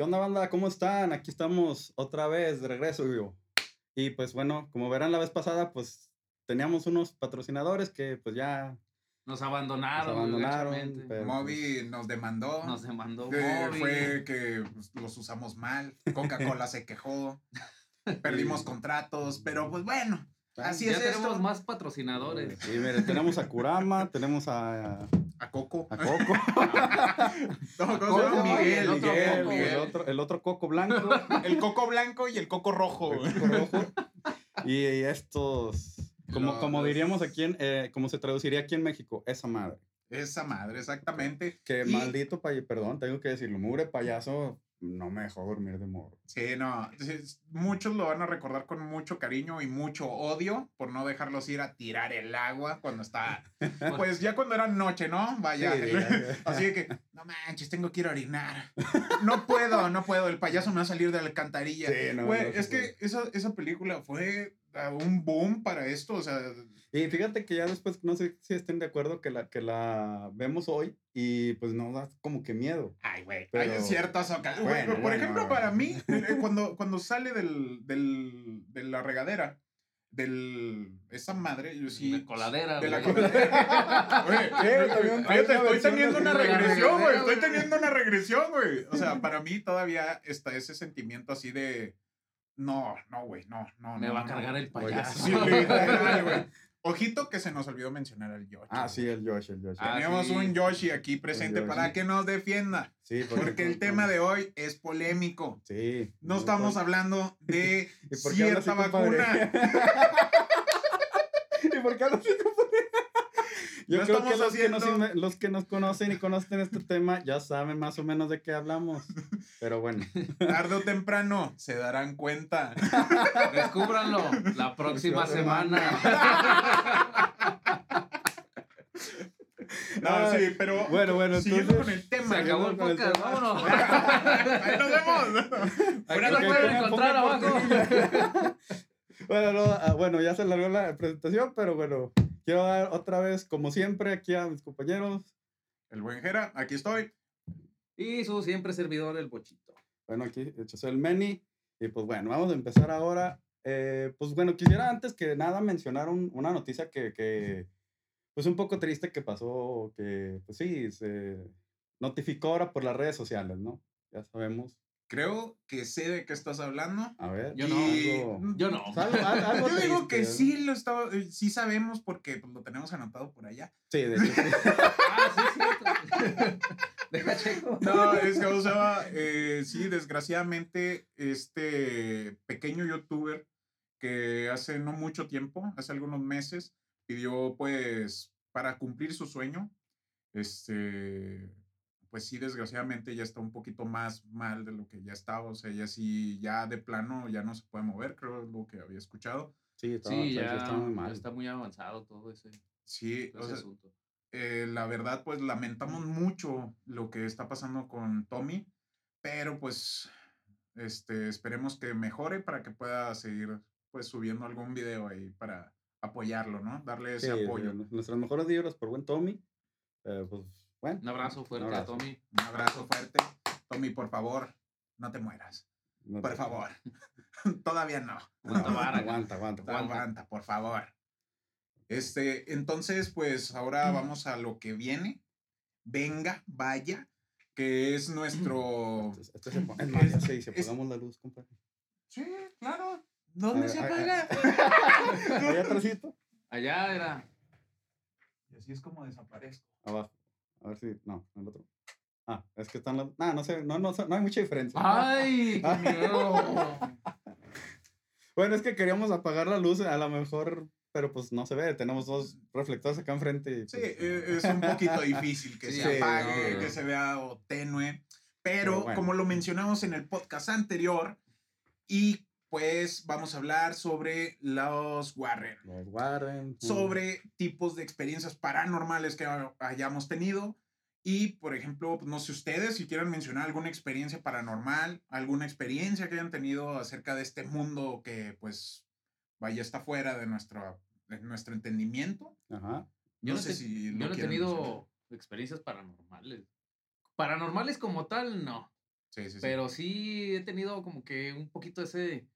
¿Qué onda, banda? ¿Cómo están? Aquí estamos otra vez de regreso, yo. Y pues bueno, como verán la vez pasada, pues teníamos unos patrocinadores que pues ya Nos abandonaron. nos abandonaron. pero, Moby nos demandó. Nos demandó Moby. fue que pues, los usamos mal. Coca-Cola se quejó. Perdimos contratos. Pero pues bueno, pues, así ya es tenemos esto. más patrocinadores. Sí, mire, tenemos a Kurama, tenemos a, A Coco. a Coco. Miguel, el, otro Miguel, Coco, el otro, el otro Coco blanco, El Coco blanco y el Coco rojo. el Coco rojo. Y estos, como, como diríamos aquí, en, eh, como se traduciría aquí en México, esa madre. Esa madre, exactamente. Que Y- maldito payaso, perdón, tengo que decirlo, mugre payaso no me dejó dormir de morro. Sí, no. es- Muchos lo van a recordar con mucho cariño y mucho odio por no dejarlos ir a tirar el agua cuando está. Pues ya cuando era noche, ¿no? Vaya. Sí, ya. Así que, no manches, tengo que ir a orinar. No puedo, no puedo. El payaso me va a salir de la alcantarilla. Sí, no, Güey, no se es que esa, esa película fue ah, un boom para esto. O sea, Y fíjate que ya después, no sé si estén de acuerdo que la, que la vemos hoy y pues nos da como que miedo. ay, güey. Pero- Hay ciertas ocasiones. Bueno, Por ejemplo, bueno. para mí, eh, cuando, cuando sale del, del, de la regadera, del. Esa madre, yo sí. De coladera, De la coladera. Güey, estoy teniendo una regresión, güey. Estoy teniendo una regresión, güey. O sea, para mí todavía está ese sentimiento así de. No, no, güey, no, no. Me no, va a no. cargar el payaso. Sí, güey. Ojito que se nos olvidó mencionar al Yoshi. Ah, sí, el Josh, el Josh. Ah, Tenemos sí. un Yoshi aquí presente Yoshi. para que nos defienda. sí, Porque el tema de hoy es polémico. Sí. No estamos hablando de ¿Y por qué hablas cierta vacuna. ¿Y por qué hablas así? Yo No creo que los, que nos, los que nos conocen y conocen este tema ya saben más o menos de qué hablamos. Pero bueno, Tarde o temprano se darán cuenta. Descúbranlo la próxima semana. No, Ay, sí, pero bueno, bueno, siguiendo entonces- con el Se tema. acabó el podcast, vámonos. Ahí nos vemos. Ok, lo pueden encontrar abajo. Bueno, no, ah, bueno, ya se alargó la presentación, pero bueno, quiero dar otra vez, como siempre, aquí a mis compañeros. El buen Jera, aquí estoy. Y su siempre servidor, el bochito. Bueno, aquí soy el Meni. Y pues bueno, vamos a empezar ahora. Eh, pues bueno, quisiera antes que nada mencionar un- una noticia que, que, pues un poco triste que pasó, que pues sí, se notificó ahora por las redes sociales, ¿no? Ya sabemos. Creo que sé de qué estás hablando. A ver. Yo no, algo- Yo no. algo- al- algo Yo digo que sí lo estaba, eh, sí sabemos porque pues, lo tenemos anotado por allá. Sí, de hecho, sí. Ah, sí, cierto. Deja checo. No, es que, o sea, eh, sí, desgraciadamente, este pequeño youtuber que hace no mucho tiempo, hace algunos meses, pidió, pues, para cumplir su sueño, este, pues sí, desgraciadamente ya está un poquito más mal de lo que ya estaba, o sea, ya sí, ya de plano ya no se puede mover, creo es lo que había escuchado. Sí, estaba, Sí, o ya está muy mal. está muy avanzado todo ese, Sí, todo o ese sea, asunto. eh, la verdad, pues lamentamos mucho lo que está pasando con Tommy, pero pues este, esperemos que mejore para que pueda seguir pues subiendo algún video ahí para apoyarlo, ¿no? Darle ese Sí, apoyo. sí, nuestras mejores vibras por buen Tommy. Eh, pues bueno. Un abrazo fuerte Un abrazo. a Tommy. Un abrazo fuerte. Tommy, por favor, no te mueras. no Por te- favor. Todavía no. Aguanta vara. Aguanta, aguanta. Aguanta. Aguanta, por favor. Este, entonces, pues ahora vamos a lo que viene. Venga, vaya, que es nuestro. Este, este se pone- es si Es- apagamos la luz, compadre. Sí, claro. ¿Dónde A se ver, apaga? Ahí atrásito, Allá era. Y así es como desaparezco. abajo. A ver si. No, el otro. Ah, es que están las. Ah, no sé, no, no, no hay mucha diferencia. ¡Ay! ¡Qué miedo! Bueno, es que queríamos apagar la luz, a lo mejor, pero pues no se ve. Tenemos dos reflectores acá enfrente. y, Sí, pues, eh, es un poquito difícil que Sí, se apague, no. que se vea o tenue. Pero Pero bueno. como lo mencionamos en el podcast anterior, y pues vamos a hablar sobre los Warren. Los Warren. mm, sobre tipos de experiencias paranormales que ha- hayamos tenido. Y, por ejemplo, pues, no sé ustedes si quieren mencionar alguna experiencia paranormal, alguna experiencia que hayan tenido acerca de este mundo que, pues, vaya, está fuera de nuestro, de nuestro entendimiento. Ajá. Yo no, no sé te- si Yo lo no he tenido mencionar. experiencias paranormales. Paranormales como tal, no. Sí, sí, sí. Pero sí he tenido como que un poquito ese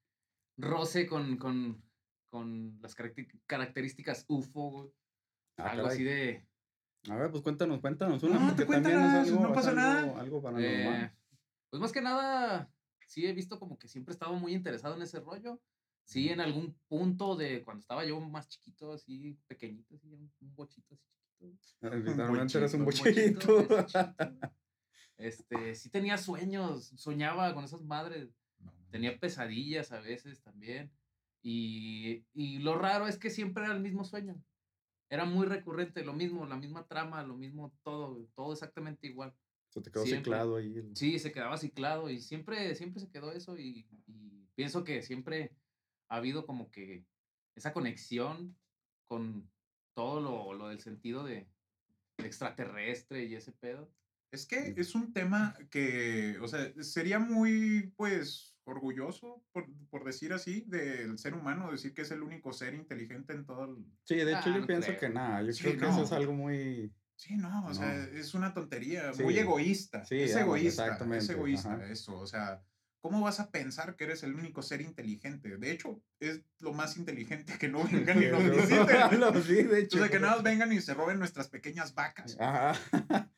roce con, con, con las caracter- características UFO, güey. Ah, Algo caray. así de... A ver, pues cuéntanos, cuéntanos una. No, es cuéntanos, algo, no pasa algo- nada. Algo paranormal. eh, pues más que nada, sí he visto como que siempre he estado muy interesado en ese rollo. Sí, en algún punto de cuando estaba yo más chiquito, así pequeñito, así, un, un bochito así chiquito. Eh, Literalmente eres un Un bochito. bochito, así chiquito. Este, sí tenía sueños, soñaba con esas madres. Tenía pesadillas a veces también. Y, y lo raro es que siempre era el mismo sueño. Era muy recurrente, lo mismo, la misma trama, lo mismo todo, todo exactamente igual. Se te quedó Siempre. ciclado ahí. el- Sí, se quedaba ciclado y siempre, siempre se quedó eso y, y pienso que siempre ha habido como que esa conexión con todo lo, lo del sentido de extraterrestre y ese pedo. Es que es un tema que, o sea, sería muy, pues, orgulloso, por, por decir así, del ser humano, decir que es el único ser inteligente en todo el... Sí, de hecho Ah, yo no pienso creo. que nada, yo Sí, creo que eso es no. algo muy... Sí, no, o sea, No. es una tontería, Sí. muy egoísta. Sí, es egoísta, exactamente, es egoísta ajá. eso, o sea, ¿cómo vas a pensar que eres el único ser inteligente? De hecho, es lo más inteligente que no vengan y nos visiten. No, sí, de hecho. O sea, que nada más vengan y se roben nuestras pequeñas vacas. Ajá.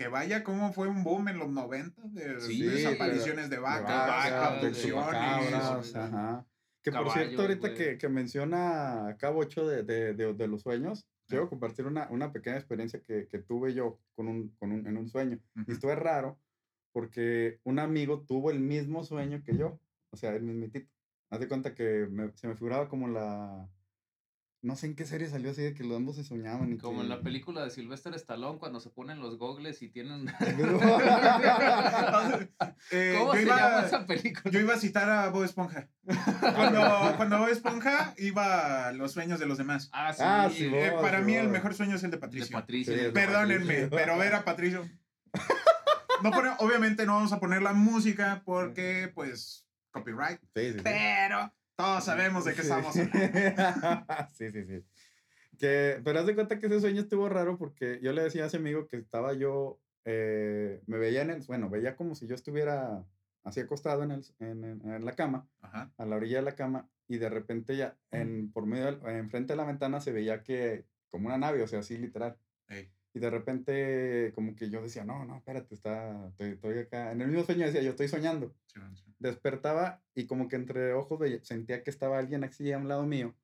Que vaya como fue un boom en los 90 de, Sí, desapariciones de De vacas, abducciones. Que por cierto, ahorita que, que menciona acá Bocho de, de, de, de los sueños, quiero compartir una, una pequeña experiencia que, que tuve yo con un, con un, en un sueño. Y Ujú. esto es raro porque un amigo tuvo el mismo sueño que yo, o sea, el mismitito. Haz de cuenta que me- se me figuraba como la... No sé en qué serie salió así de que los ambos se soñaban. Y Como en la película de Sylvester Stallone cuando se ponen los gogles y tienen... Eh, ¿Cómo yo, se iba, llama esa película? yo iba a citar a Bob Esponja. Cuando, cuando Bob Esponja iba a los sueños de los demás. Ah, sí. Ah, sí, Eh, para mí el mejor sueño es el de de Patricio. Patricio. Sí, de de Perdónenme, Patricio. pero ver a Patricio. No pone- obviamente no vamos a poner la música porque, pues, copyright. Sí, sí, sí. Pero todos sabemos de qué estamos hablando. sí, sí, sí. Que, pero haz de cuenta que ese sueño estuvo raro porque yo le decía a ese amigo que estaba yo, eh, me veía en el, bueno, veía como si yo estuviera así acostado en, el, en, en- en la cama, Ajá. a la orilla de la cama, y de repente ya, en, por medio, enfrente de la ventana se veía que, como una nave, o sea, así literal. Ey. Y de repente, como que yo decía, no, no, espérate, está, estoy, estoy acá. En el mismo sueño decía, yo estoy soñando Sí, sí. despertaba y como que entre ojos veía- sentía que estaba alguien así a un lado mío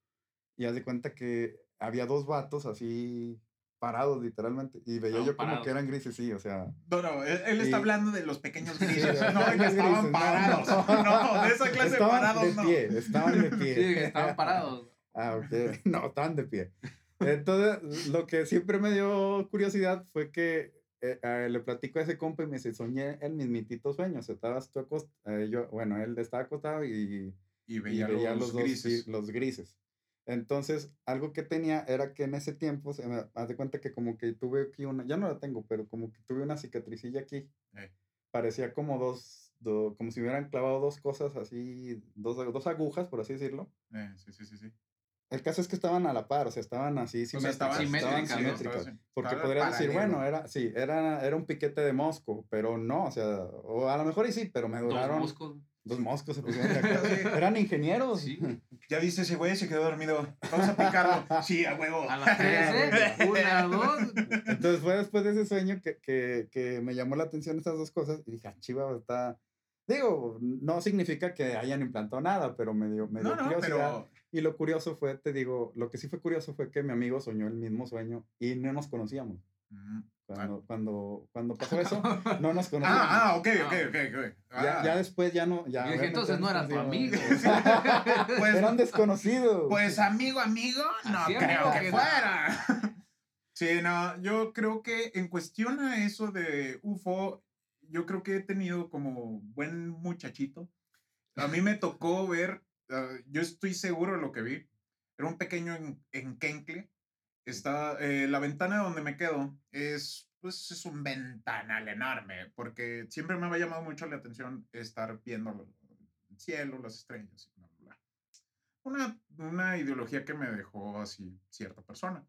y haz de cuenta que había dos vatos así parados literalmente y veía Estaban yo como parados. que eran grises, sí, o sea. No, no, él, él está Y- hablando de los pequeños Sí, grises, no que estaban grises, no, parados. no. No, de esa clase estaban parados de no. pie, estaban de Sí, pie. que estaban parados. Ah, ok. No, estaban de pie. Entonces, lo que siempre me dio curiosidad fue que eh, eh, le platico a ese compa y me dice, soñé el mismitito sueño. O sea, estabas tú acost- eh, yo, bueno, él estaba acostado y, Y y veía, veía, los, los, dos, grises. sí, los grises. Entonces, algo que tenía era que en ese tiempo, se me haz de cuenta que como que tuve aquí una, ya no la tengo, pero como que tuve una cicatricilla aquí. Eh. Parecía como dos, do- como si me hubieran clavado dos cosas así, dos, dos agujas, por así decirlo. Eh, sí, sí, sí, sí. El caso es que estaban a la par, o sea, estaban así O sea, estaban simétricas, estaban ¿no? simétricas. Porque estaban podrías decir, bueno, era, sí, era, era un piquete de mosco, pero no, o sea, o a lo mejor y sí, pero me Dos duraron moscos. dos moscos. Se pusieron de acuerdo. Sí. Eran ingenieros. Sí. Ya viste ese güey, se quedó dormido. Vamos a picarlo. Sí, a huevo. A las tres, ¿eh? Una, dos. Entonces fue después de ese sueño que, que, que me llamó la atención estas dos cosas y dije, ah, chiva, está... Digo, no significa que hayan implantado nada, pero me dio, me dio No, no, curiosidad. pero Y lo curioso fue, te digo, lo que sí fue curioso fue que mi amigo soñó el mismo sueño y no nos conocíamos. Mm. Cuando, cuando, cuando pasó eso, no nos conocíamos. Ah, ah, ok, ok, Ah. ok, ok. Ya, Ah. ya después ya no. Ya, Y dije, entonces ya no nos era tu amigo. Pues, Eran desconocidos. pues amigo, amigo, no Así, creo que que fuera. Sí, no, yo creo que en cuestión a eso de UFO, yo creo que he tenido como buen muchachito. A mí me tocó ver, ah, yo estoy seguro de lo que vi. Era un pequeño en, enquencle. Está, eh, la ventana donde me quedo es, pues, es un ventanal enorme, porque siempre me ha llamado mucho la atención estar viendo el cielo, las estrellas. y bla, bla. Una, una ideología que me dejó así cierta persona.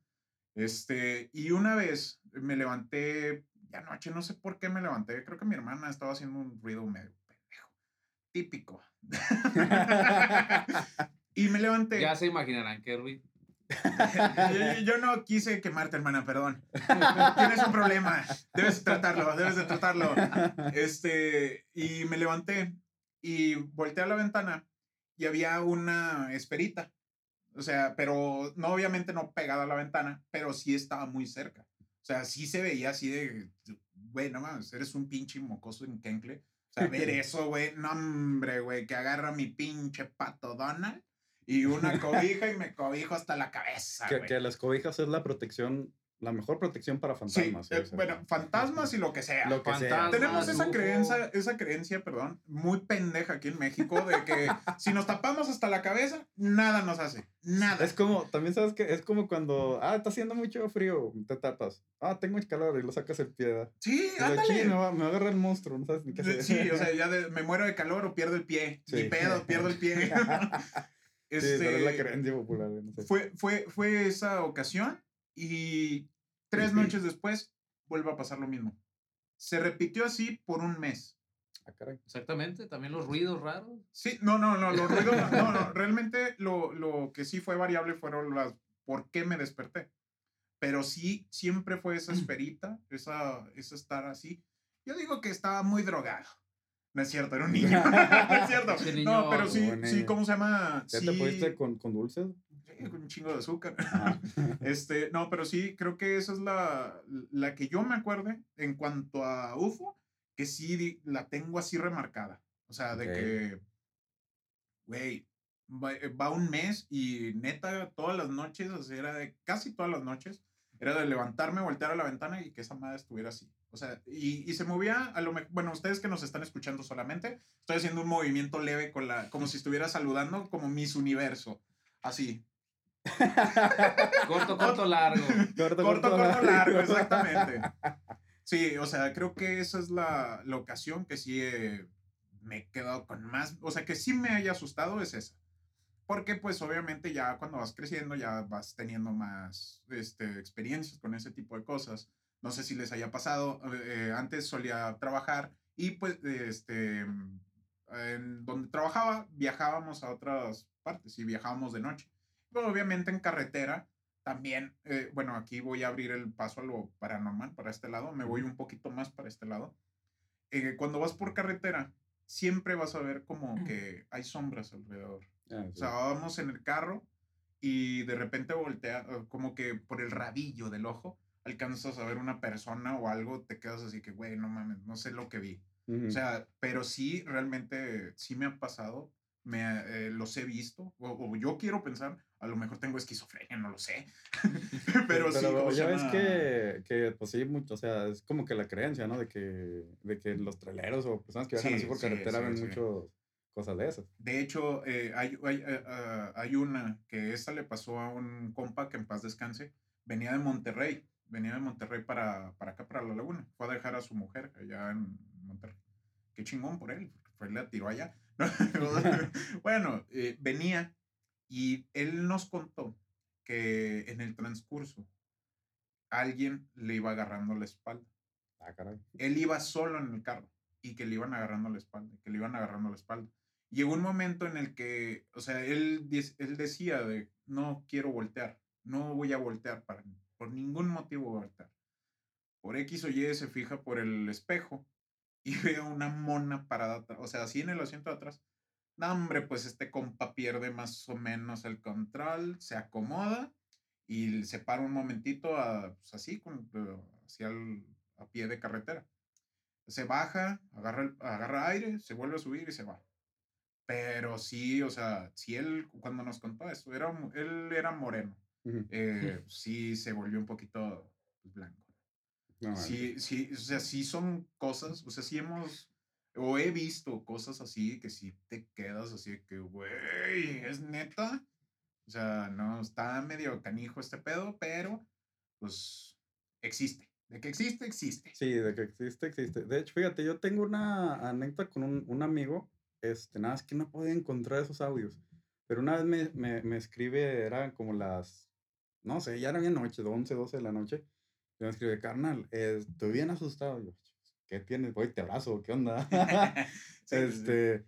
Este, y una vez me levanté y anoche no sé por qué me levanté. Creo que mi hermana estaba haciendo un ruido medio. Típico. y me levanté. Ya se imaginarán qué ruido. yo, yo no quise quemarte, hermana, perdón. Tienes un problema. Debes tratarlo, debes de tratarlo. Este, y me levanté y volteé a la ventana y había una esperita. O sea, pero no, obviamente no pegada a la ventana, pero sí estaba muy cerca. O sea, sí se veía así de, güey, no mames, eres un pinche mocoso en Kencle. Sea, ver eso, güey, no, hombre, güey, que agarra mi pinche pato Donald y una cobija y me cobijo hasta la cabeza. Que, que las cobijas es la protección, la mejor protección para Sí, fantasmas. eh, bueno, fantasmas y lo que sea. Lo que sea. Fantasmas, Tenemos esa creencia, esa creencia, perdón, muy pendeja aquí en México de que si nos tapamos hasta la cabeza, nada nos hace. Nada. Es como, también sabes que es como cuando, ah, está haciendo mucho frío, te tapas. Ah, tengo calor y lo sacas el pie. Sí, Y ándale. me, va- me agarra el monstruo, no sabes ni qué hacer. Sí, o sea, ya de- me muero de calor o pierdo el pie. Ni Sí. pedo, pierdo el pie. Sí, pero es la Este, creencia popular. no sé. fue, fue, fue esa ocasión y tres noches después vuelve a pasar lo mismo. Se repitió así por un mes. Ah, caray. Exactamente, también los ruidos raros. Sí, no, no, no, los ruidos, no, no, no, realmente lo, lo que sí fue variable fueron las por qué me desperté. Pero sí, siempre fue esa esferita, esa, esa estar así. Yo digo que estaba muy drogado. No es cierto, era un niño. no es cierto. Ese No, niño- pero sí, sí, niño. ¿cómo se llama? ¿Ya Sí, te pudiste con, con dulces? con un chingo de azúcar. Este, no, pero sí, creo que esa es la, la que yo me acuerde en cuanto a UFO, que sí la tengo así remarcada. O sea, de Ok. que, güey, va, eh, va un mes y neta, todas las noches, o sea, era de casi todas las noches, era de levantarme, voltear a la ventana y que esa madre estuviera así. O sea, y, y se movía a lo mejor, bueno, ustedes que nos están escuchando solamente, estoy haciendo un movimiento leve con la, como si estuviera saludando como Miss Universo. Así. Corto, corto, largo. Corto, corto, corto, largo, exactamente. Sí, o sea, creo que esa es la, la ocasión que sí eh, me he quedado con más, o sea, que sí me haya asustado es esa. Porque pues obviamente ya cuando vas creciendo ya vas teniendo más este, experiencias con ese tipo de cosas. No sé si les haya pasado, eh, antes solía trabajar y pues este, en donde trabajaba viajábamos a otras partes y viajábamos de noche. Pero obviamente en carretera también, eh, bueno, aquí voy a abrir el paso a lo paranormal para este lado, me voy un poquito más para este lado. Eh, cuando vas por carretera, siempre vas a ver como que hay sombras alrededor. Ah, O sea, vamos en el carro y de repente voltea, como que por el rabillo del ojo, alcanzas a ver una persona o algo, te quedas así que, güey, no mames, no sé lo que vi. O sea, pero sí, realmente, sí me ha pasado, me, eh, los he visto, o, o yo quiero pensar, a lo mejor tengo esquizofrenia, no lo sé. pero, sí, ¿cómo se ya ves que, que, pues sí, mucho, o sea, es como que la creencia, ¿no? De que, de que los traileros o personas que viajan Sí, así por sí, carretera sí, ven sí. mucho cosas de esas. De hecho, eh, hay, hay, eh, ah, hay una que esta le pasó a un compa que en paz descanse, venía de Monterrey, venía de Monterrey para, para acá, para la laguna, fue a dejar a su mujer allá en Monterrey. Qué chingón por él, fue, la tiró allá. bueno, eh, venía y él nos contó que en el transcurso alguien le iba agarrando la espalda. Ah, caray. Él iba solo en el carro y que le iban agarrando la espalda, que le iban agarrando la espalda. Llegó un momento en el que, o sea, él, él decía de, no quiero voltear, no voy a voltear para, por ningún motivo voy a voltear. Por X o Y se fija por el espejo y ve a una mona parada, o sea, así en el asiento de atrás. No, hombre, pues este compa pierde más o menos el control, se acomoda y se para un momentito a, pues así, con, hacia el, a pie de carretera. Se baja, agarra, el- agarra aire, se vuelve a subir y se va. Pero sí, o sea, si él, cuando nos contó eso, era, él era moreno. Eh, sí se volvió un poquito pues, blanco. No, vale. Sí, sí, o sea, sí son cosas, o sea, sí hemos, o he visto cosas así que sí te quedas así que, güey, es neta. O sea, no, está medio canijo este pedo, pero pues existe. De que existe, existe. Sí, de que existe, existe. De hecho, fíjate, yo tengo una anécdota con un, un amigo, este, nada, es que no podía encontrar esos audios, pero una vez me, me, me escribe, eran como las, no sé, ya era bien noche, 11, 12 de la noche, Y me escribe, carnal, eh, estoy bien asustado. Yo, ¿qué tienes? Voy, te abrazo, ¿qué onda? Este,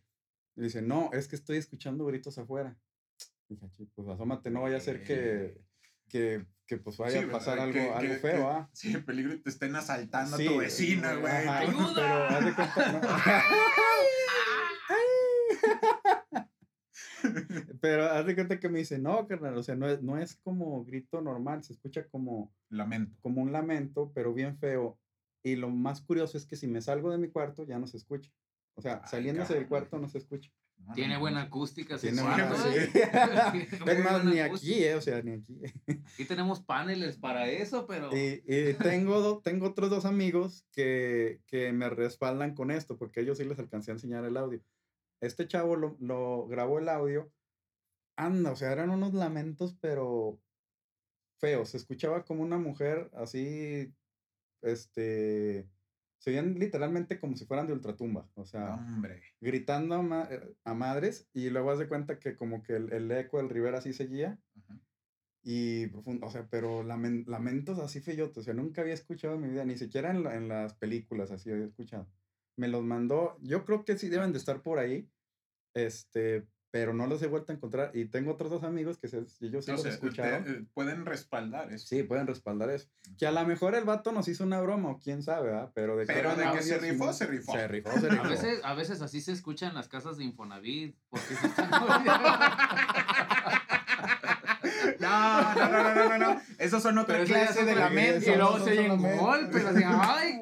y dice, no, es que estoy escuchando gritos afuera. Dije, "Chi, pues asómate, no vaya a ser que, que, que pues vaya Sí, a pasar algo, Que- algo que- feo, ¿ah? Sí, en peligro te estén asaltando Sí, a tu vecina, güey. Pero haz de cuenta, no. Pero haz de cuenta que me dice, no, carnal, o sea, no es, no es como grito normal, se escucha como, Lamento. como un lamento, pero bien feo. Y lo más curioso es que si me salgo de mi cuarto ya no se escucha. O sea, Ay, saliéndose del cabrón. cuarto no se escucha. Tiene buena acústica. Tiene buena- sí. Tiene Es más, buena ni acústica. aquí, eh, o sea, ni aquí. Aquí tenemos paneles para eso, pero. Y, y tengo, do- tengo otros dos amigos que, que me respaldan con esto, porque ellos sí les alcancé a enseñar el audio. Este chavo lo, lo grabó el audio. Anda, o sea, eran unos lamentos, pero feos. Se escuchaba como una mujer así, este, se oían literalmente como si fueran de ultratumba. O sea, Hombre. gritando a, ma- eh, a madres y luego haz de cuenta que como que el, el eco del Rivera así seguía. Ajá. Y profundo, o sea, pero lamen- lamentos así feyotes, o sea, nunca había escuchado en mi vida, ni siquiera en, la- en las películas así había escuchado. Me los mandó, yo creo que sí deben de estar por ahí, este, pero no los he vuelto a encontrar. Y tengo otros dos amigos que se, ellos sí O los te- escucharon. eh, pueden respaldar eso. Sí, pueden respaldar eso. Que a lo mejor el vato nos hizo una broma, o quién sabe, ¿ah? Pero de Pero eran de que se rifó, no- se rifó. Se rifó, se A rifó. veces, a veces así se escucha en las casas de Infonavit. Porque se están No, no, no, no, no, no. Esos son otra clase de lamentos. Y luego se oyen golpes, así, ay,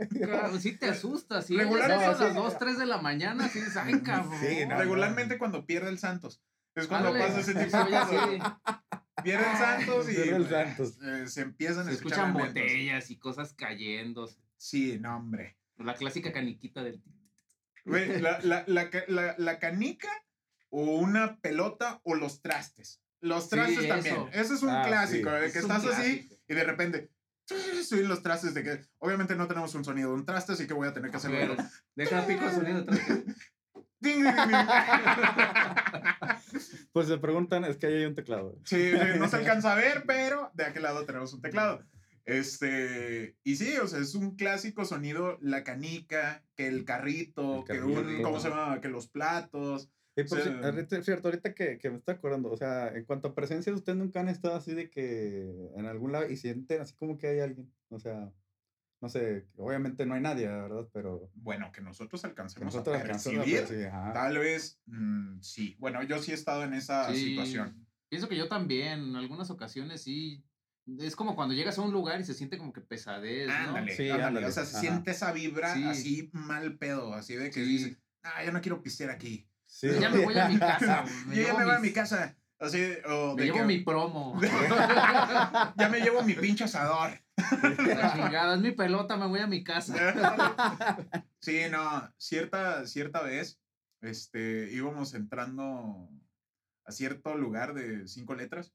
sí te asustas, sí. Regular- Regular, a las sí. 2, 3 de la mañana, sí dices, ay, cabrón. Sí, no, Regularmente cuando pierde el Santos. Es cuando Ándale, pasa ese tipo de cosas. así. Pierde el Santos y Pierde el pues, Santos. eh, se empiezan Se a escuchar escuchan lamentos. botellas y cosas cayendo. Sí, no, hombre. La clásica caniquita del. Güey, la, la, la- la canica o una pelota o los trastes. Los Sí, trastes también. eso. Ese es un Ah, clásico, sí. de Es que un estás así y de repente suben los trastes de que obviamente no tenemos un sonido de un traste, así que voy a tener que A hacerlo. deja pico el sonido atrás. Ding, ding, ding, ding. Pues se preguntan, es que ahí hay un teclado. Sí, sí, no se alcanza a ver, pero de aquel lado tenemos un teclado. Este, y sí, o sea, es un clásico sonido, la canica, que el carrito, El que un, carrito. ¿cómo se llama? Que los platos. Por Sí. ahorita- cierto, ahorita que, que me estoy acordando, o sea, en cuanto a presencia, ustedes nunca han estado así de que en algún lado y sienten así como que hay alguien. O sea, no sé, obviamente no hay nadie, ¿verdad? Pero Bueno, que nosotros que alcancemos nosotros a alcanzamos a percibir, tal vez, mm, sí. Bueno, yo sí he estado en esa Sí, situación. Pienso que yo también, en algunas ocasiones sí. Es como cuando llegas a un lugar y se siente como que pesadez, ¿no? Ándale, Sí, ándale. ándale, O sea, se ajá. siente esa vibra Sí. así mal pedo, así de que Sí. dices, ah, ya no quiero pistear aquí. Sí. Ya me voy a mi casa. me Yo ya me voy a mi casa. Así, Me de llevo que, mi promo. ya me llevo mi pinche asador. La chingada, es mi pelota, me voy a mi casa. Sí, no, cierta, cierta vez, este, íbamos entrando a cierto lugar de cinco letras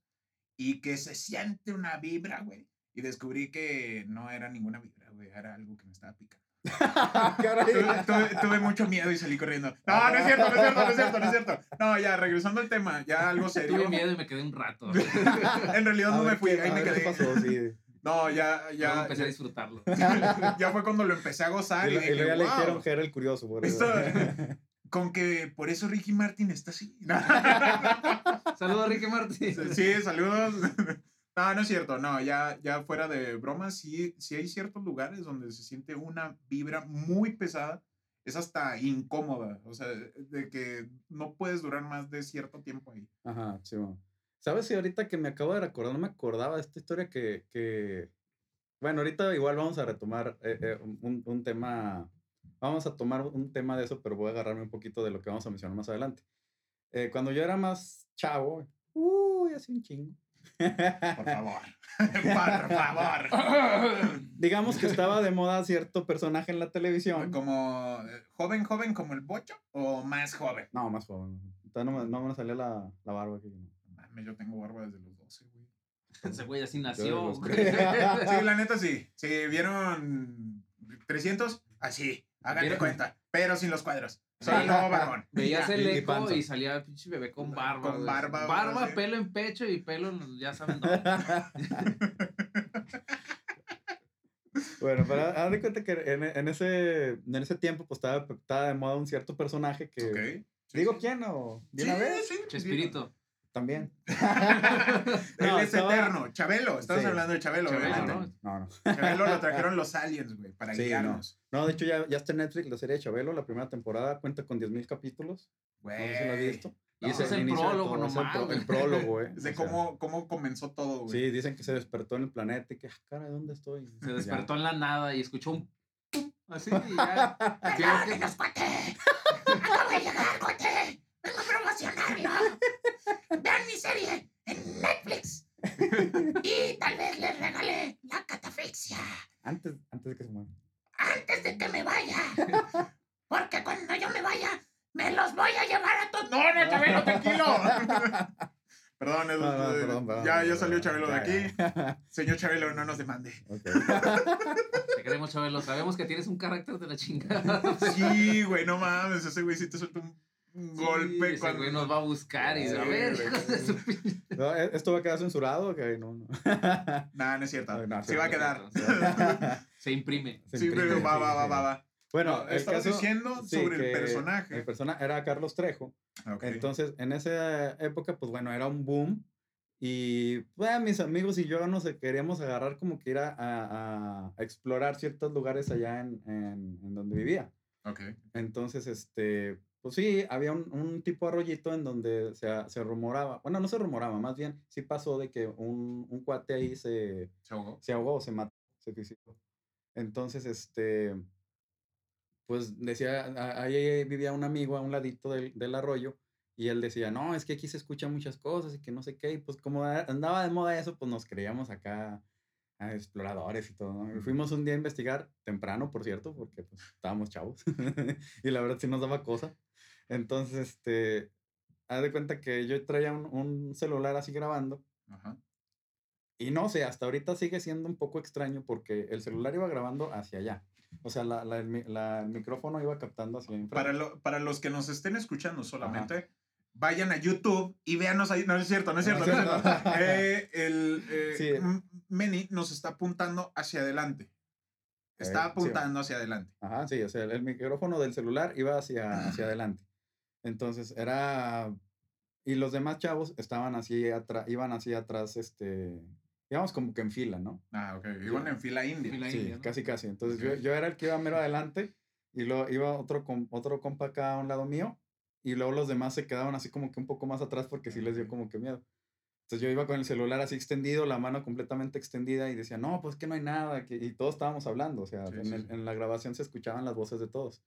y que se siente una vibra, güey. Y descubrí que no era ninguna vibra, güey, era algo que me estaba picando. Tuve, tuve- tuve mucho miedo y salí corriendo. No, no es cierto, no es cierto, no es cierto, no es cierto. No, ya, regresando al tema, ya algo serio. Tuve miedo y me quedé un rato. En realidad A no ver me fui, qué- ahí me ver ¿Qué quedé. pasó? Sí. No, ya, Luego ya, empecé a disfrutarlo. ya fue cuando lo empecé a gozar Y, y, dije, ya le dijeron que era el curioso. Por eso. Esto- Con que por eso Ricky Martin está así. Saludos, Ricky Martín. sí, saludos. No, no es cierto, no, ya, ya fuera de bromas, sí, sí hay ciertos lugares donde se siente una vibra muy pesada, es hasta incómoda, o sea, de que no puedes durar más de cierto tiempo ahí. Ajá, sí, bueno. ¿Sabes si ahorita que me acabo de recordar, no me acordaba de esta historia que, que... Bueno, ahorita igual vamos a retomar eh, eh, un, un tema, vamos a tomar un tema de eso, pero voy a agarrarme un poquito de lo que vamos a mencionar más adelante. Eh, cuando yo era más chavo, uy, hace un chingo. Por favor, por favor. Digamos que estaba de moda cierto personaje en la televisión. Como eh, joven, joven como el bocho o más joven. No, más joven. Todavía no me, no me salía la, la barba aquí. ¿no? Mames, yo tengo barba desde los 12, güey. Ese güey así nació. Sí, la neta sí. Si vieron 300, así, háganle cuenta, pero sin los cuadros. Sí. Solo varón. Veías el eco y, salía el pinche bebé con barba. Con barba, Barba, pelo en pecho y pelo, ya saben dónde. Bueno, pero haz de cuenta que en, en ese, en ese tiempo pues estaba, estaba de moda un cierto personaje que... ¿Digo sí. quién o de Sí, una vez? sí. Chespirito. También. Él es estaba- eterno. Chabelo. Estamos Sí. hablando de Chabelo, Chabelo, obviamente. ¿no? No, no. Chabelo lo trajeron los aliens, güey, para Sí, guiarnos. No, de hecho ya, ya está en Netflix la serie de Chabelo, la primera temporada cuenta con 10.000 capítulos. No sé si lo has Güey. visto. Y ese es el prólogo el nomás, pro- güey. El prólogo, güey. Es de sea, cómo, cómo comenzó todo, güey. Sí, dicen que se despertó en el planeta y que, ah, cara, ¿dónde estoy? Se Ya. despertó en la nada y escuchó un pum, así y ya. Que- Acabo de llegar. Vengo a promocionarlo. Vean mi serie en Netflix. Y tal vez les regale la catafixia Antes, antes de que se muera. antes de que me vaya. Porque cuando yo me vaya, me los voy a llevar a todos. No, no, Chabelo, tranquilo. Perdón, es- No, no, perdón, perdón, ya, ya salió. Chabelo de aquí. ya. Señor Chabelo, no nos demande. Ok. Te queremos, Chabelo. Sabemos que tienes un carácter de la chingada. Sí, güey, no mames, ese güey sí te suelta un, un Sí, golpe ese cuando... güey nos va a buscar y Sí, a ver, güey. hijos de su pin- No, ¿e- ¿Esto va a quedar censurado? Ok, no, no. Nah, no es cierto. No, no, sí sí, va a quedar. Se imprime. Se Sí, imprime, pero va, sí, va, va, sí. va, va. Bueno, estabas caso- diciendo sí, sobre el personaje. El persona era Carlos Trejo. Ok. Entonces, en esa época, pues bueno, era un boom. Y pues, mis amigos y yo nos queríamos agarrar como que ir a, a- a explorar ciertos lugares allá en, en- en donde vivía. ok. Entonces, este, pues sí, había un, un tipo de arroyito en donde se, se rumoraba, bueno, no se rumoraba, más bien sí pasó de que un, un cuate ahí se, Se ahogó. se ahogó, se mató, se suicidó. Entonces, este, pues decía, ahí vivía un amigo a un ladito del, del arroyo y él decía, no, es que aquí se escuchan muchas cosas y que no sé qué, y pues como andaba de moda eso, pues nos creíamos acá a exploradores y todo, ¿no? Y fuimos un día a investigar, temprano, por cierto, porque pues estábamos chavos, y la verdad sí nos daba cosa. Entonces, este, haz de cuenta que yo traía un, un celular así grabando Ajá. y no sé, hasta ahorita sigue siendo un poco extraño porque el celular iba grabando hacia allá. O sea, la, la- el, mi- la- el micrófono iba captando hacia enfrente. Para, lo- para los que nos estén escuchando solamente, vayan a YouTube y véanos ahí. No, es cierto, no es cierto. no es cierto. cierto. Eh, el eh, Sí. Meni nos está apuntando hacia adelante. Está Eh, sí. apuntando hacia adelante. Ajá, sí, o sea, el, el micrófono del celular iba hacia, hacia adelante. Entonces, era... Y los demás chavos estaban así atrás, iban así atrás, este... Digamos como que en fila, ¿no? Ah, ok. Iban en fila india. Fila Sí, india, ¿no? casi, casi. Entonces, Ok. yo, yo era el que iba mero adelante y luego iba otro, com- otro compa acá a un lado mío y luego los demás se quedaban así como que un poco más atrás porque sí les dio como que miedo. Entonces yo iba con el celular así extendido, la mano completamente extendida y decía, no, pues que no hay nada. que-". Y todos estábamos hablando, o sea, Sí, en, sí, el- en la grabación se escuchaban las voces de todos.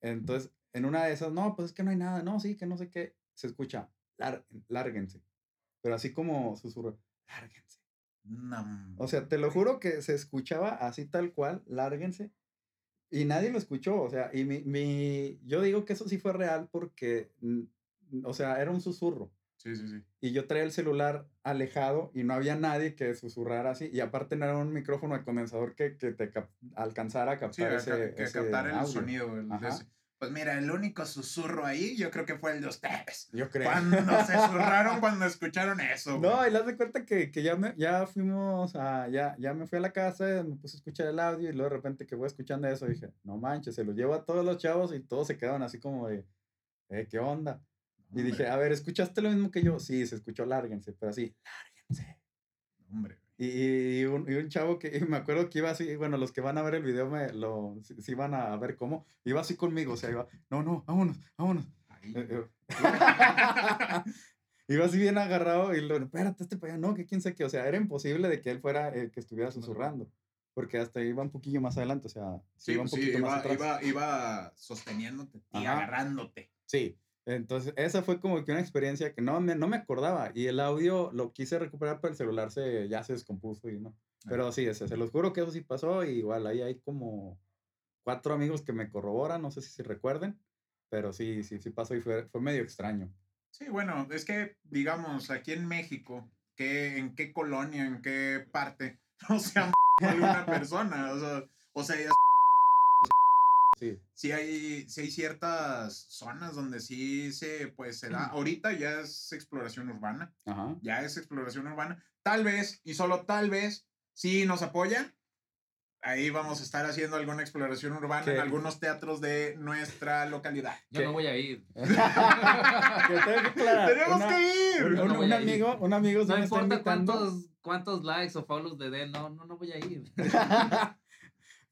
Entonces, en una de esas, no, pues es que no hay nada, no, sí, que no sé qué, se escucha, "Lar- lárguense. Pero así como susurro, lárguense. No. O sea, te lo juro que se escuchaba así tal cual, lárguense. Y nadie lo escuchó, o sea, y mi, mi, yo digo que eso sí fue real porque, mm, o sea, era un susurro. Sí, sí, sí. Y yo traía el celular alejado y no había nadie que susurrara así. Y aparte no era un micrófono de condensador que, que te alcanzara a captar ese, ca- que ese captar el audio. sonido. el ese. Pues mira, el único susurro ahí yo creo que fue el de ustedes. Yo creo. Cuando se susurraron cuando escucharon eso. güey. No, y le das de cuenta que, que ya, me, ya fuimos a, ya, ya me fui a la casa, me puse a escuchar el audio y luego de repente que voy escuchando eso dije, no manches, se lo llevo a todos los chavos y todos se quedaron así como de, eh, ¿qué onda? Y dije, Hombre, a ver, ¿escuchaste lo mismo que yo? Sí, se escuchó lárguense, pero así, lárguense. Hombre. Y, y un, y un chavo que me acuerdo que iba así, bueno, los que van a ver el video me lo, si, si van a ver cómo, iba así conmigo, o sea, iba, no, no, vámonos, vámonos. Ahí. Eh, eh, Iba así bien agarrado y lo, espérate, este para allá, no, que quién sé qué, o sea, era imposible de que él fuera el que estuviera susurrando, porque hasta iba un poquillo más adelante, o sea, sí, iba un pues sí, poquito más iba, atrás. iba, iba sosteniéndote y Ajá. agarrándote. Sí, entonces esa fue como que una experiencia que no me, no me acordaba y el audio lo quise recuperar, pero el celular se, ya se descompuso y no. Pero sí, ese, se los juro que eso sí pasó y igual ahí hay como cuatro amigos que me corroboran, no sé si se recuerden, pero sí, sí, sí pasó y fue, fue medio extraño. Sí, bueno, es que, digamos, aquí en México, ¿qué, ¿en qué colonia, en qué parte no se ha alguna persona? O sea, o sea, ya Sí, sí hay, sí hay ciertas zonas donde sí se, pues, se da. Ahorita ya es exploración urbana, ajá. ya es exploración urbana. Tal vez, y solo tal vez, sí nos apoyan, Ahí vamos a estar haciendo alguna exploración urbana ¿Qué? en algunos teatros de nuestra localidad. Yo ¿Qué? no voy a ir. ¡Tenemos una- que ir! Un, Yo no un voy a ir. amigo, un amigo No importa cuántos, cuántos likes o follows le den, no, no, no voy a ir.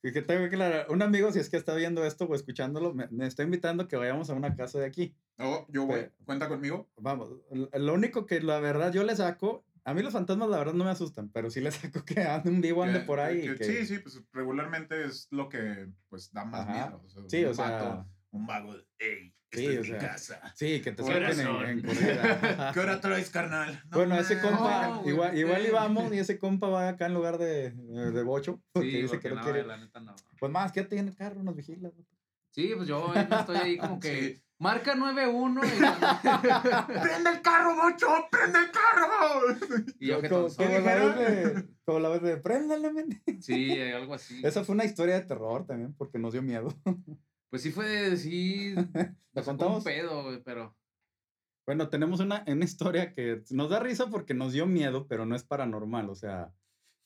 Y que tengo que aclarar, un amigo, si es que está viendo esto o escuchándolo, me, me está invitando que vayamos a una casa de aquí. Oh, yo voy. ¿Cuenta conmigo? Vamos, lo único que la verdad yo le saco, a mí los fantasmas la verdad no me asustan, pero sí le saco que ande un vivo, ande por ahí. que- Sí, sí, pues regularmente es lo que pues da más Ajá. miedo. o sea, Sí, un o sea, un vago, ey, Sí, estoy o en sea, casa. Sí, que te saquen en, en corrida. ¿Qué hora traes, carnal? No Bueno, ese compa, No, igual, ¿por igual íbamos y ese compa va acá en lugar de, de bocho, porque Sí, dice porque que no no, quiere. la neta no. Pues más, que tiene el carro, nos vigila. Sí, pues yo estoy ahí como que Sí. marca 9-1 y, ¡Prende el carro, bocho! ¡Prende el carro! y yo que como, como la vez de, como la vez de, préndale, men". Sí, eh, algo así. Esa fue una historia de terror también, porque nos dio miedo. Pues sí fue, sí. ¿La nos sacó contamos? un pedo, güey, pero. Bueno, tenemos una, una historia que nos da risa porque nos dio miedo, pero no es paranormal, o sea,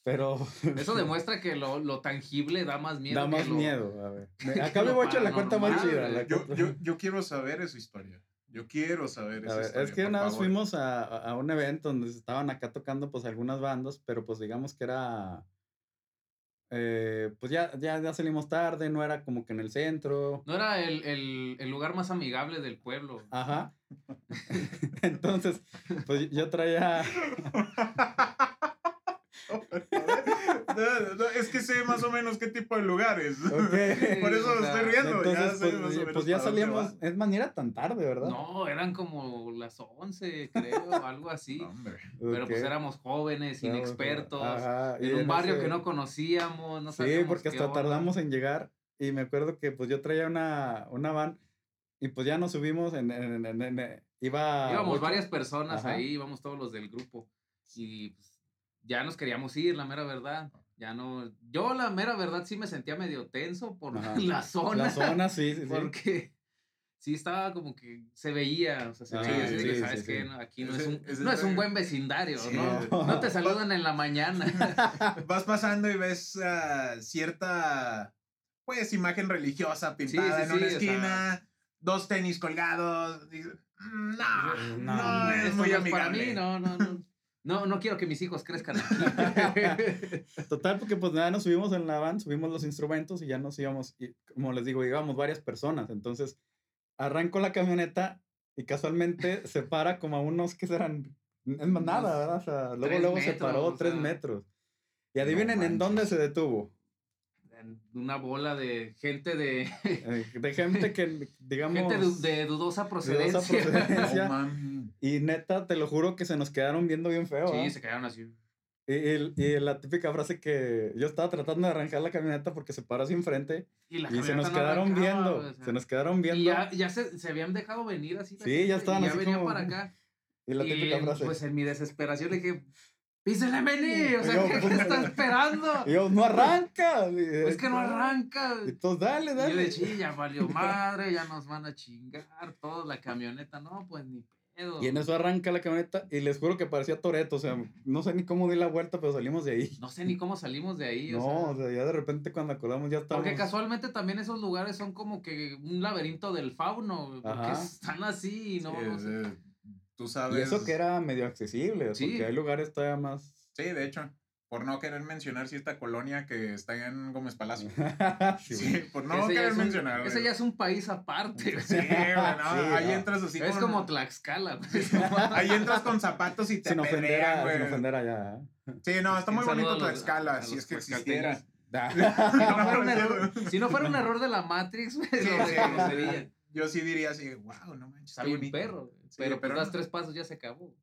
pero Eso demuestra que lo, lo tangible da más miedo. da que más lo- miedo. A ver, me- acá mi lo bocho la cuenta más chida. la. Yo, yo, yo quiero saber esa historia. Yo quiero saber A esa ver, historia. es que por una vez fuimos a, a- a un evento donde estaban acá tocando pues algunas bandas, pero pues digamos que era, eh, pues ya, ya, ya salimos tarde, no era como que en el centro. No era el, el, el lugar más amigable del pueblo. Ajá. Entonces, pues yo traía, No, es que sé más o menos qué tipo de lugares. Por eso o me sea, estoy riendo. ya entonces sé pues, más o y- menos pues ya salíamos, es más, ni era tan tarde, ¿verdad? No, eran como las 11, creo, algo así. Pero pues éramos jóvenes, inexpertos, ajá, en un barrio ese- que no conocíamos, no Sí, porque qué hasta onda. tardamos en llegar y me acuerdo que pues yo traía una, una van y pues ya nos subimos en, en, en- en- en- iba Íbamos ocho- varias personas Ajá. ahí, íbamos todos los del grupo. Y pues, ya nos queríamos ir, la mera verdad. Ya no. Yo, la mera verdad, sí me sentía medio tenso por Ajá. la zona. la zona, sí, sí, sí. Porque sí estaba como que se veía, o sea, se Ah, veía así que, ¿sabes sí, qué? sí. No, aquí no Ese- es, un, ese no es un buen vecindario, Sí. ¿no? No te saludan en la mañana. Vas pasando y ves ah, cierta, pues, imagen religiosa pintada sí, en sí, una o sea- esquina, dos tenis colgados. "Mm, No, No, no, no, es muy no es para amigable. mí, no, no, no. No, no quiero que mis hijos crezcan aquí. Total, porque pues nada, nos subimos en la van, subimos los instrumentos y ya nos íbamos, y como les digo, íbamos varias personas. Entonces, arranco la camioneta y casualmente se para como a unos que serán, es más nada, ¿verdad? O sea, luego, Tres luego se metros, paró o tres sea. metros. Y adivinen en dónde se detuvo. Una bola de gente de, Eh, De gente que, digamos... gente du- de dudosa procedencia. procedencia. No. Y neta, te lo juro que se nos quedaron viendo bien feo. ¿ah? Sí, se quedaron así. Y, y- y la típica frase que yo estaba tratando de arrancar la camioneta porque se paró así enfrente Y, y se nos no quedaron arrancaba, viendo. o sea. se nos quedaron viendo. Y ya, ya se, se habían dejado venir así. Sí, ya estaban y ya así venían como- para acá. y la y típica frase. pues en mi desesperación le dije, písele vení, o sea, Yo, ¿qué, pues, qué está esperando? y yo, no arranca. Y, es que no arranca. Y todos, dale, Y dale. yo de "Sí, ya valió madre, ya nos van a chingar, todos la camioneta, no, pues ni Y en eso arranca la camioneta y les juro que parecía Toreto. O sea, no sé ni cómo di la vuelta, pero salimos de ahí. No sé ni cómo salimos de ahí, No, o o sea. ya de repente cuando acordamos ya estábamos. Porque casualmente también esos lugares son como que un laberinto del fauno, porque Ajá. están así y no. Sí, no sé. tú sabes. Y eso que era medio accesible, Sí. porque hay lugares todavía más. Sí, de hecho. Por no querer mencionar si esta colonia que está en Gómez Palacio. Sí, Sí, por no ese, querer es un, mencionar. ese ya es un país aparte. güey. Sí, bueno, Sí, ahí no. entras así es con- como Tlaxcala. güey. Ahí entras con zapatos y te sin ofender, güey. sin ofender allá. ¿eh? Sí, no, está muy bonito los- Tlaxcala, si es que existiera. Si no fuera un No, error, sí. si no fuera un error de la Matrix, güey, Sí, sí. reconocería. Yo sí diría así, wow, no manches. Está bien bonito". perro, Sí, pero pues pero das no. tres pasos ya se acabó.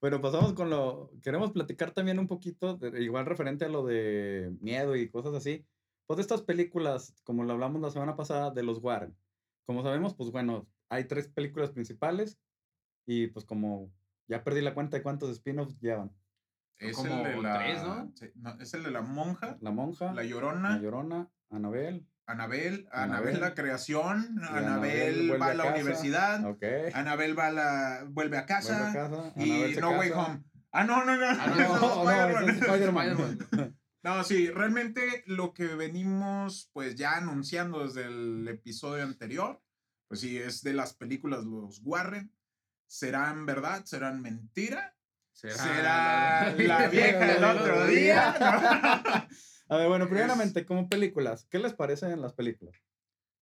Bueno, pasamos con lo. Queremos platicar también un poquito, de- igual referente a lo de miedo y cosas así. Pues de estas películas, como lo hablamos la semana pasada, de los Warren. Como sabemos, pues bueno, hay tres películas principales y pues como ya perdí la cuenta de cuántos spin-offs llevan. Es Como el de la. tres, ¿no? sí, no, es el de la monja, La Monja, la La llorona, Llorona, Anabel. Anabel, Anabel. Anabel la creación, Anabel va a la casa. universidad, Ok. Anabel va a la, vuelve a casa, Vuelve a casa. y No Way casa. Home. Ah, no, no, no. Ah, no, es No, no, Spider-Man. Spider-Man. No, sí, realmente lo que venimos pues ya anunciando desde el episodio anterior, pues sí, es de las películas Los Warren. ¿Serán verdad? ¿Serán mentira? ¿Será la vieja del otro día? A ver, bueno, primeramente, como películas, ¿qué les parecen las películas?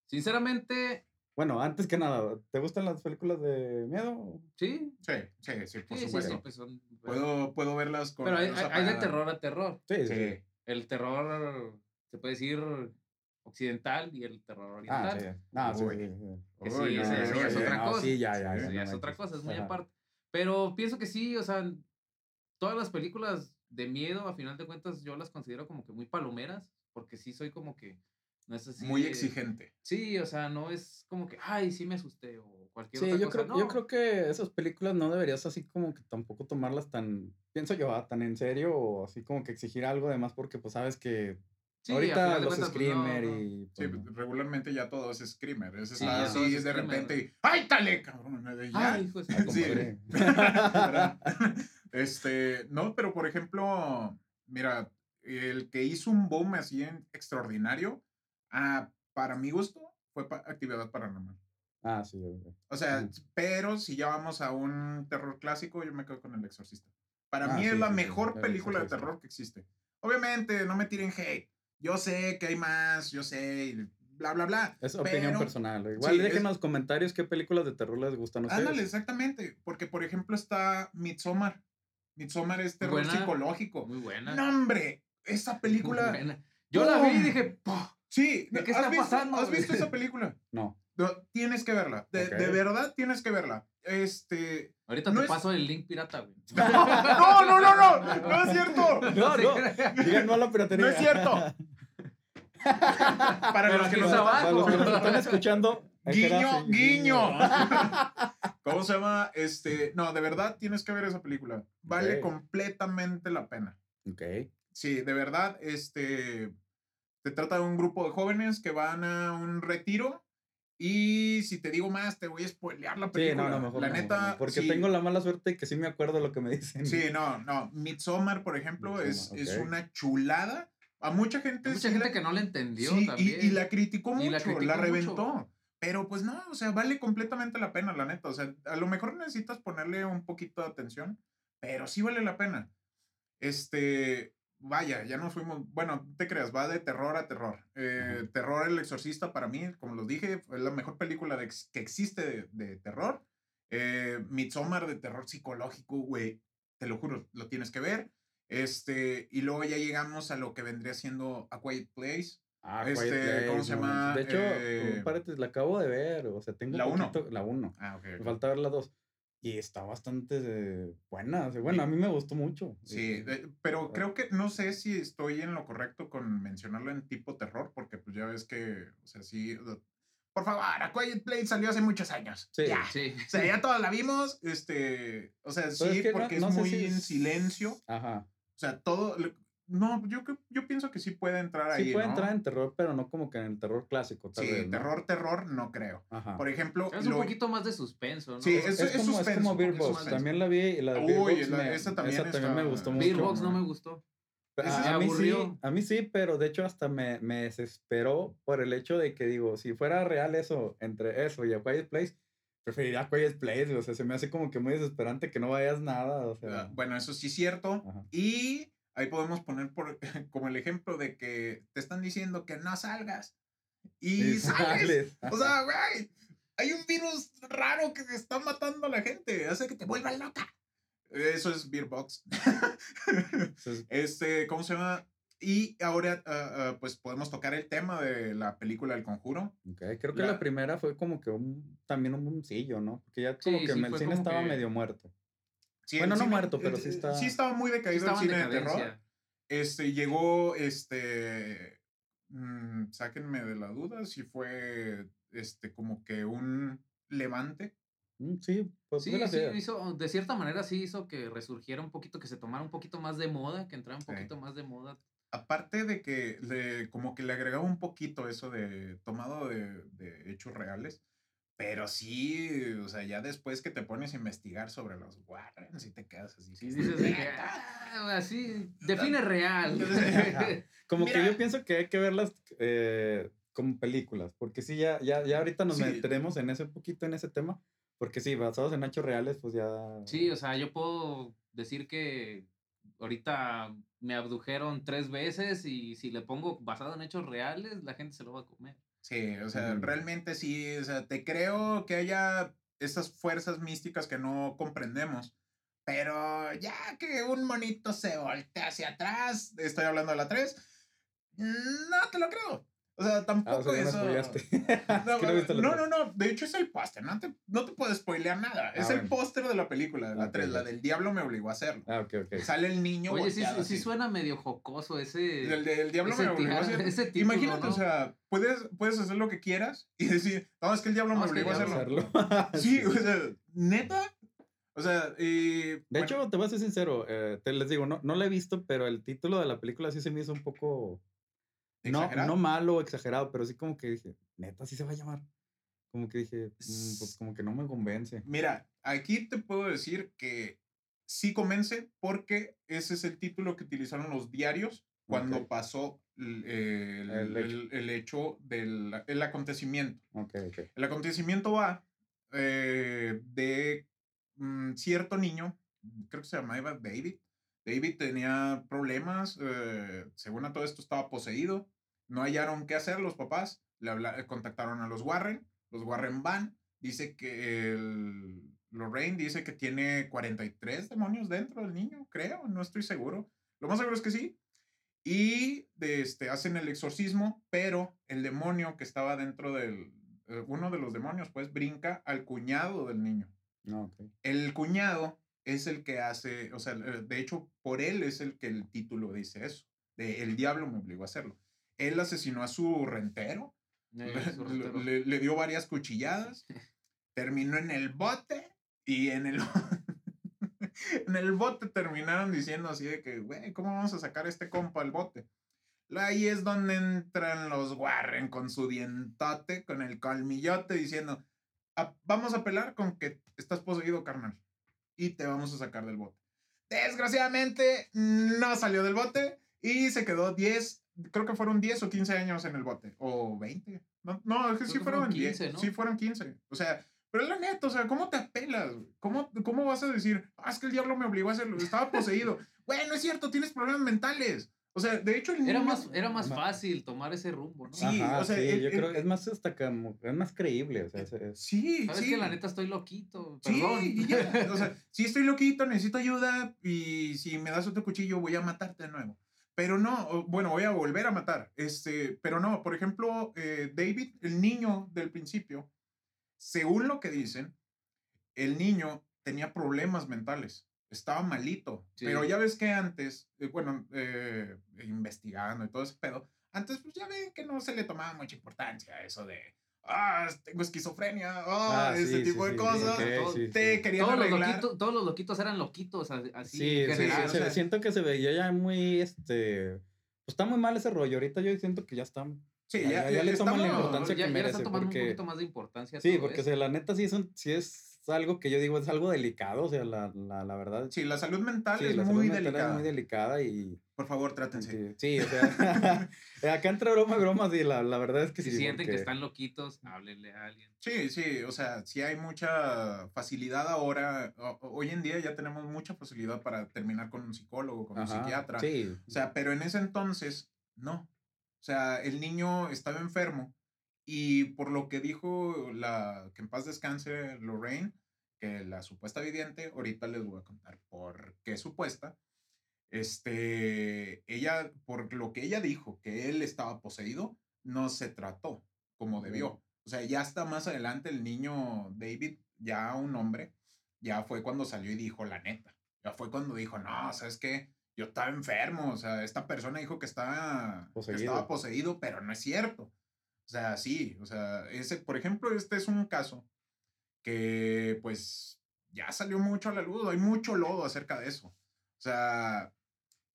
Sinceramente, Bueno, antes que nada, ¿te gustan las películas de miedo? sí. Sí, sí, sí, por Sí, sí, supuesto. sí, pues son. Puedo, puedo verlas con Pero hay, hay- hay de terror a terror. Sí, sí. Sí. El terror, se puede decir, occidental y el terror Ah, oriental. sí. No, sí, Uy. sí, sí. Que sí, Uy, no, ese- ese ya es otra no, cosa. sí, ya, ya, Eso ya, ya no es otra manches. cosa, es muy Ajá. aparte. Pero pienso que sí, o sea, todas las películas de miedo, a final de cuentas, yo las considero como que muy palomeras, porque sí soy como que, no es así. Muy exigente. Sí, o sea, no es como que, ay, sí me asusté o cualquier Sí, otra yo cosa. creo, yo no. creo que esas películas no deberías así como que tampoco tomarlas tan, pienso yo, ah, tan en serio o así como que exigir algo de más porque pues sabes que Sí, ahorita los cuentas, pues, no, screamer no. y... Sí, pues, no. regularmente ya todo es screamer. Es Sí, así es de screamer. repente y ¡ay, tale, cabrón! Ya. Ay, hijo de Sí. este, no, pero por ejemplo, mira, el que hizo un boom así en extraordinario, ah, para mi gusto, fue pa- actividad paranormal. Ah, sí, ok. O sea, pero si ya vamos a un terror clásico, yo me quedo con El Exorcista. Para Ah, mí sí, es la sí, mejor El película de terror que existe. Obviamente, no me tiren hate. Yo sé que hay más, yo sé, bla, bla, bla. Es opinión personal. Igual dejen en los comentarios qué películas de terror les gustan a ustedes. Ándale, exactamente. Porque, por ejemplo, está Midsommar. Midsommar es terror buena. psicológico. Muy buena. No, hombre, esa muy película. buena. Yo la vi y dije. Sí, ¿De qué ¿has está visto- pasando, ¿Has visto esa película? No. No, tienes que verla. De, verdad tienes que verla. Este. ahorita No te es- paso el link pirata, güey. No, no, no, no. No es cierto. No, no. Digan no a la piratería. No es cierto. Para los que nos Para los que nos abajo. están escuchando. Guiño, guiño. ¿Cómo se llama? Este, no, de verdad tienes que ver esa película. Vale completamente la pena. Ok. Sí, de verdad, este, se trata de un grupo de jóvenes que van a un retiro y si te digo más te voy a spoilear la Sí, película. no, no, mejor la no, neta, no, Porque sí, tengo la mala suerte que sí me acuerdo lo que me dicen. Sí, no, no. Midsommar, por ejemplo, es, es una chulada. A mucha gente Hay mucha sí gente la- que no la entendió Sí, y- también. y, la criticó Y mucho, la la, criticó mucho. reventó. Pero pues no, o sea, vale completamente la pena, la neta. O sea, a lo mejor necesitas ponerle un poquito de atención, pero sí vale la pena. Este, vaya, ya nos fuimos, bueno, no te creas, va de terror a terror. Eh, terror El Exorcista para mí, como los dije, fue la mejor película de que existe de, de terror. Eh, Midsommar de terror psicológico, güey, te lo juro, lo tienes que ver. Este, y luego ya llegamos a lo que vendría siendo A Quiet Place. Ah, Este, Quiet ¿cómo se no llama? De hecho, Eh, la acabo de ver. O sea, tengo ¿La un uno? poquito- La 1. Ah, ok. Me falta ver la 2. Y está bastante eh, buena. bueno, a mí me gustó mucho. Sí, Eh, pero creo que no sé si estoy en lo correcto con mencionarlo en tipo terror, porque pues ya ves que, o sea, sí. Por favor, A Quiet Place salió hace muchos años. Sí. Ya. Sí. O sea, ya todos la vimos, este, o sea, sí, es que no- porque no es sé muy si en es- silencio. Ajá. O sea, todo, no, yo, yo pienso que sí puede entrar Sí ahí, puede ¿no? entrar en terror, pero no como que en el terror clásico. Tal Sí, vez, ¿no? terror, terror, no creo. Ajá. Por ejemplo, Es un lo- poquito más de suspenso, ¿no? Sí, es, es- es como, es suspenso, como Beer es Box. También la vi y la de Uy, Beer Box la- me- esa también esa también me está- gustó mucho. Beer Box no me gustó. A, a me mí sí, a mí sí, pero de hecho hasta me, me desesperó por el hecho de que digo, si fuera real eso, entre eso y A Quiet Place, preferiría A Quiet Place, o sea, se me hace como que muy desesperante que no vayas nada, o sea. Bueno, eso sí es cierto. Ajá. Y ahí podemos poner por, como el ejemplo de que te están diciendo que no salgas. Y sales. O sea, güey, hay un virus raro que está matando a la gente. Hace que te vuelva loca. Eso es Beer Box. Entonces, este, ¿cómo se llama? Y ahora, ah, ah, pues podemos tocar el tema de la película El Conjuro. Creo que La- la primera fue como que un, también un boomcillo, ¿no? Porque ya como Sí, que sí, el cine estaba que- medio muerto. Sí, Bueno, no cine- muerto, pero sí eh, está- Sí estaba muy Sí decaído estaba el cine de terror. Este, llegó, este, mm, sáquenme de la duda si fue, este, como que un levante. Mm, Sí, pues Sí, sí, hizo, de cierta manera sí hizo que resurgiera un poquito, que se tomara un poquito más de moda, que entrara un Sí. poquito más de moda. Aparte de que le, como que le agregaba un poquito eso de tomado de, de hechos reales, Pero sí, o sea, ya después que te pones a investigar sobre los Warren, sí te quedas así. Sí, dices de que, ah, así, define real. Como que yo pienso que hay que verlas eh, como películas, porque sí, ya, ya, ya ahorita nos Sí. meteremos en ese poquito en ese tema, porque sí, basados en hechos reales, pues ya... Sí, o sea, yo puedo decir que ahorita me abdujeron tres veces y si le pongo basado en hechos reales, la gente se lo va a comer. Sí, o sea, realmente sí, o sea, te creo que haya esas fuerzas místicas que no comprendemos, pero ya que un monito se voltea hacia atrás, estoy hablando de la 3, no te lo creo. O sea, Ah, tampoco o sea, ya me eso. No, Es que no no, tres. no, no, de hecho es el póster, no te, no te puedo spoilear nada. es Ah, el bueno. póster de la película, de la Ok, 3, la del diablo me obligó a hacerlo. Ah, ok, ok. Sale el niño. Oye, sí, suena medio jocoso ese. El del diablo ese me obligó a hacerlo. ese título, Imagínate, ¿no? o sea, puedes, puedes hacer lo que quieras y decir, no, es que el diablo No, me es el obligó a hacerlo. Hacerlo. Sí, o sea, neta. O sea, y. De bueno, hecho, te voy a ser sincero, eh, te les digo, no, no la he visto, pero el título de la película sí se me hizo un poco, no, no malo exagerado, pero sí como que dije, neta, sí se va a llamar. Como que dije, "Mm, pues como que no me convence. Mira, aquí te puedo decir que sí convence porque ese es el título que utilizaron los diarios cuando Ok. pasó el, el- El hecho. el- hecho del el acontecimiento. Ok, ok. El acontecimiento va eh, de mm, cierto niño, creo que se llamaba David. David tenía problemas, eh, según a todo esto estaba poseído, no hallaron qué hacer los papás, le habla- contactaron a los Warren, los Warren van, dice que el, Lorraine dice que tiene 43 demonios dentro del niño, creo, no estoy seguro. Lo más seguro es que sí. Y de este, hacen el exorcismo, pero el demonio que estaba dentro del, eh, uno de los demonios, pues brinca al cuñado del niño. No, ok. El cuñado es el que hace, o sea, eh, de hecho, por él es el que el título dice eso. De el diablo me obligó a hacerlo. Él asesinó a su rentero, Eh, le, su le- rostero. le- le dio varias cuchilladas, terminó en el bote y en el, en el bote terminaron diciendo así de que, güey, ¿cómo vamos a sacar a este compa al bote? Ahí es donde entran los Warren con su dientote, con el colmillote, diciendo, "A- vamos a pelar con que estás poseído, carnal, y te vamos a sacar del bote. Desgraciadamente, no salió del bote y se quedó 10, creo que fueron 10 o 15 años en el bote, o 20. No, no es que Creo sí que fueron, fueron 10, 15, ¿no? sí fueron 15. O sea, pero la neta, o sea, ¿cómo te apelas? ¿Cómo, ¿Cómo vas a decir, ah, es que el diablo me obligó a hacerlo, estaba poseído? Güey, no es cierto, tienes problemas mentales. O sea, de hecho, el Era niño- más, era más fácil tomar ese rumbo, ¿no? Sí, Ajá, o sea, sí, el- yo el- creo que es más hasta como, es más creíble, o sea, es- es- Sí, Sabes sí. que la neta estoy loquito, Sí, perdón. y ya, o sea, si estoy loquito, necesito ayuda y si me das otro cuchillo voy a matarte de nuevo. Pero no, bueno, voy a volver a matar. Este, pero no, por ejemplo, eh, David, el niño del principio, según lo que dicen, el niño tenía problemas mentales, estaba malito. Sí. Pero ya ves que antes, eh, bueno, eh, investigando y todo ese pedo, antes pues ya ven que no se le tomaba mucha importancia a eso de, ah, tengo esquizofrenia, ah, Ah, ese sí, tipo sí, de sí, cosas. ok, todo- sí, te sí. querían todos, los loquitos, todos los loquitos eran loquitos, así Sí, en sí, general. sí, o sea- siento que se veía ya muy, este, pues está muy mal ese rollo. Ahorita yo siento que ya están, Sí, Ya- ya, ya- ya le toman la importancia ya, que ya le merece, están tomando porque- un poquito más de importancia. sí, todo porque o eso. sea, la neta sí es, un- sí es algo que yo digo, es algo delicado, o sea, la, la, la verdad. Sí, la salud mental sí, es la salud muy mental delicada. es muy delicada y... Por favor, trátense. Sí, sí, o sea, acá entre broma y broma, sí, la, la verdad es que si sí. sienten que porque- están loquitos, háblenle a alguien. Sí, sí, o sea, sí hay mucha facilidad ahora. o- Hoy en día ya tenemos mucha facilidad para terminar con un psicólogo, con un Ajá, psiquiatra. Sí, O sea, pero en ese entonces, no. O sea, el niño estaba enfermo y por lo que dijo la, que en paz descanse Lorraine, que la supuesta vidente, ahorita les voy a contar por qué supuesta. Este, ella, por lo que ella dijo, que él estaba poseído, no se trató como debió. O sea, ya hasta más adelante el niño David, ya un hombre, ya fue cuando salió y dijo la neta. Ya fue cuando dijo, no, ¿sabes qué? Yo estaba enfermo, o sea, esta persona dijo que estaba, que estaba poseído, pero no es cierto. O sea, sí, o sea, ese, por ejemplo, este es un caso que pues ya salió mucho a la luz, hay mucho lodo acerca de eso. O sea,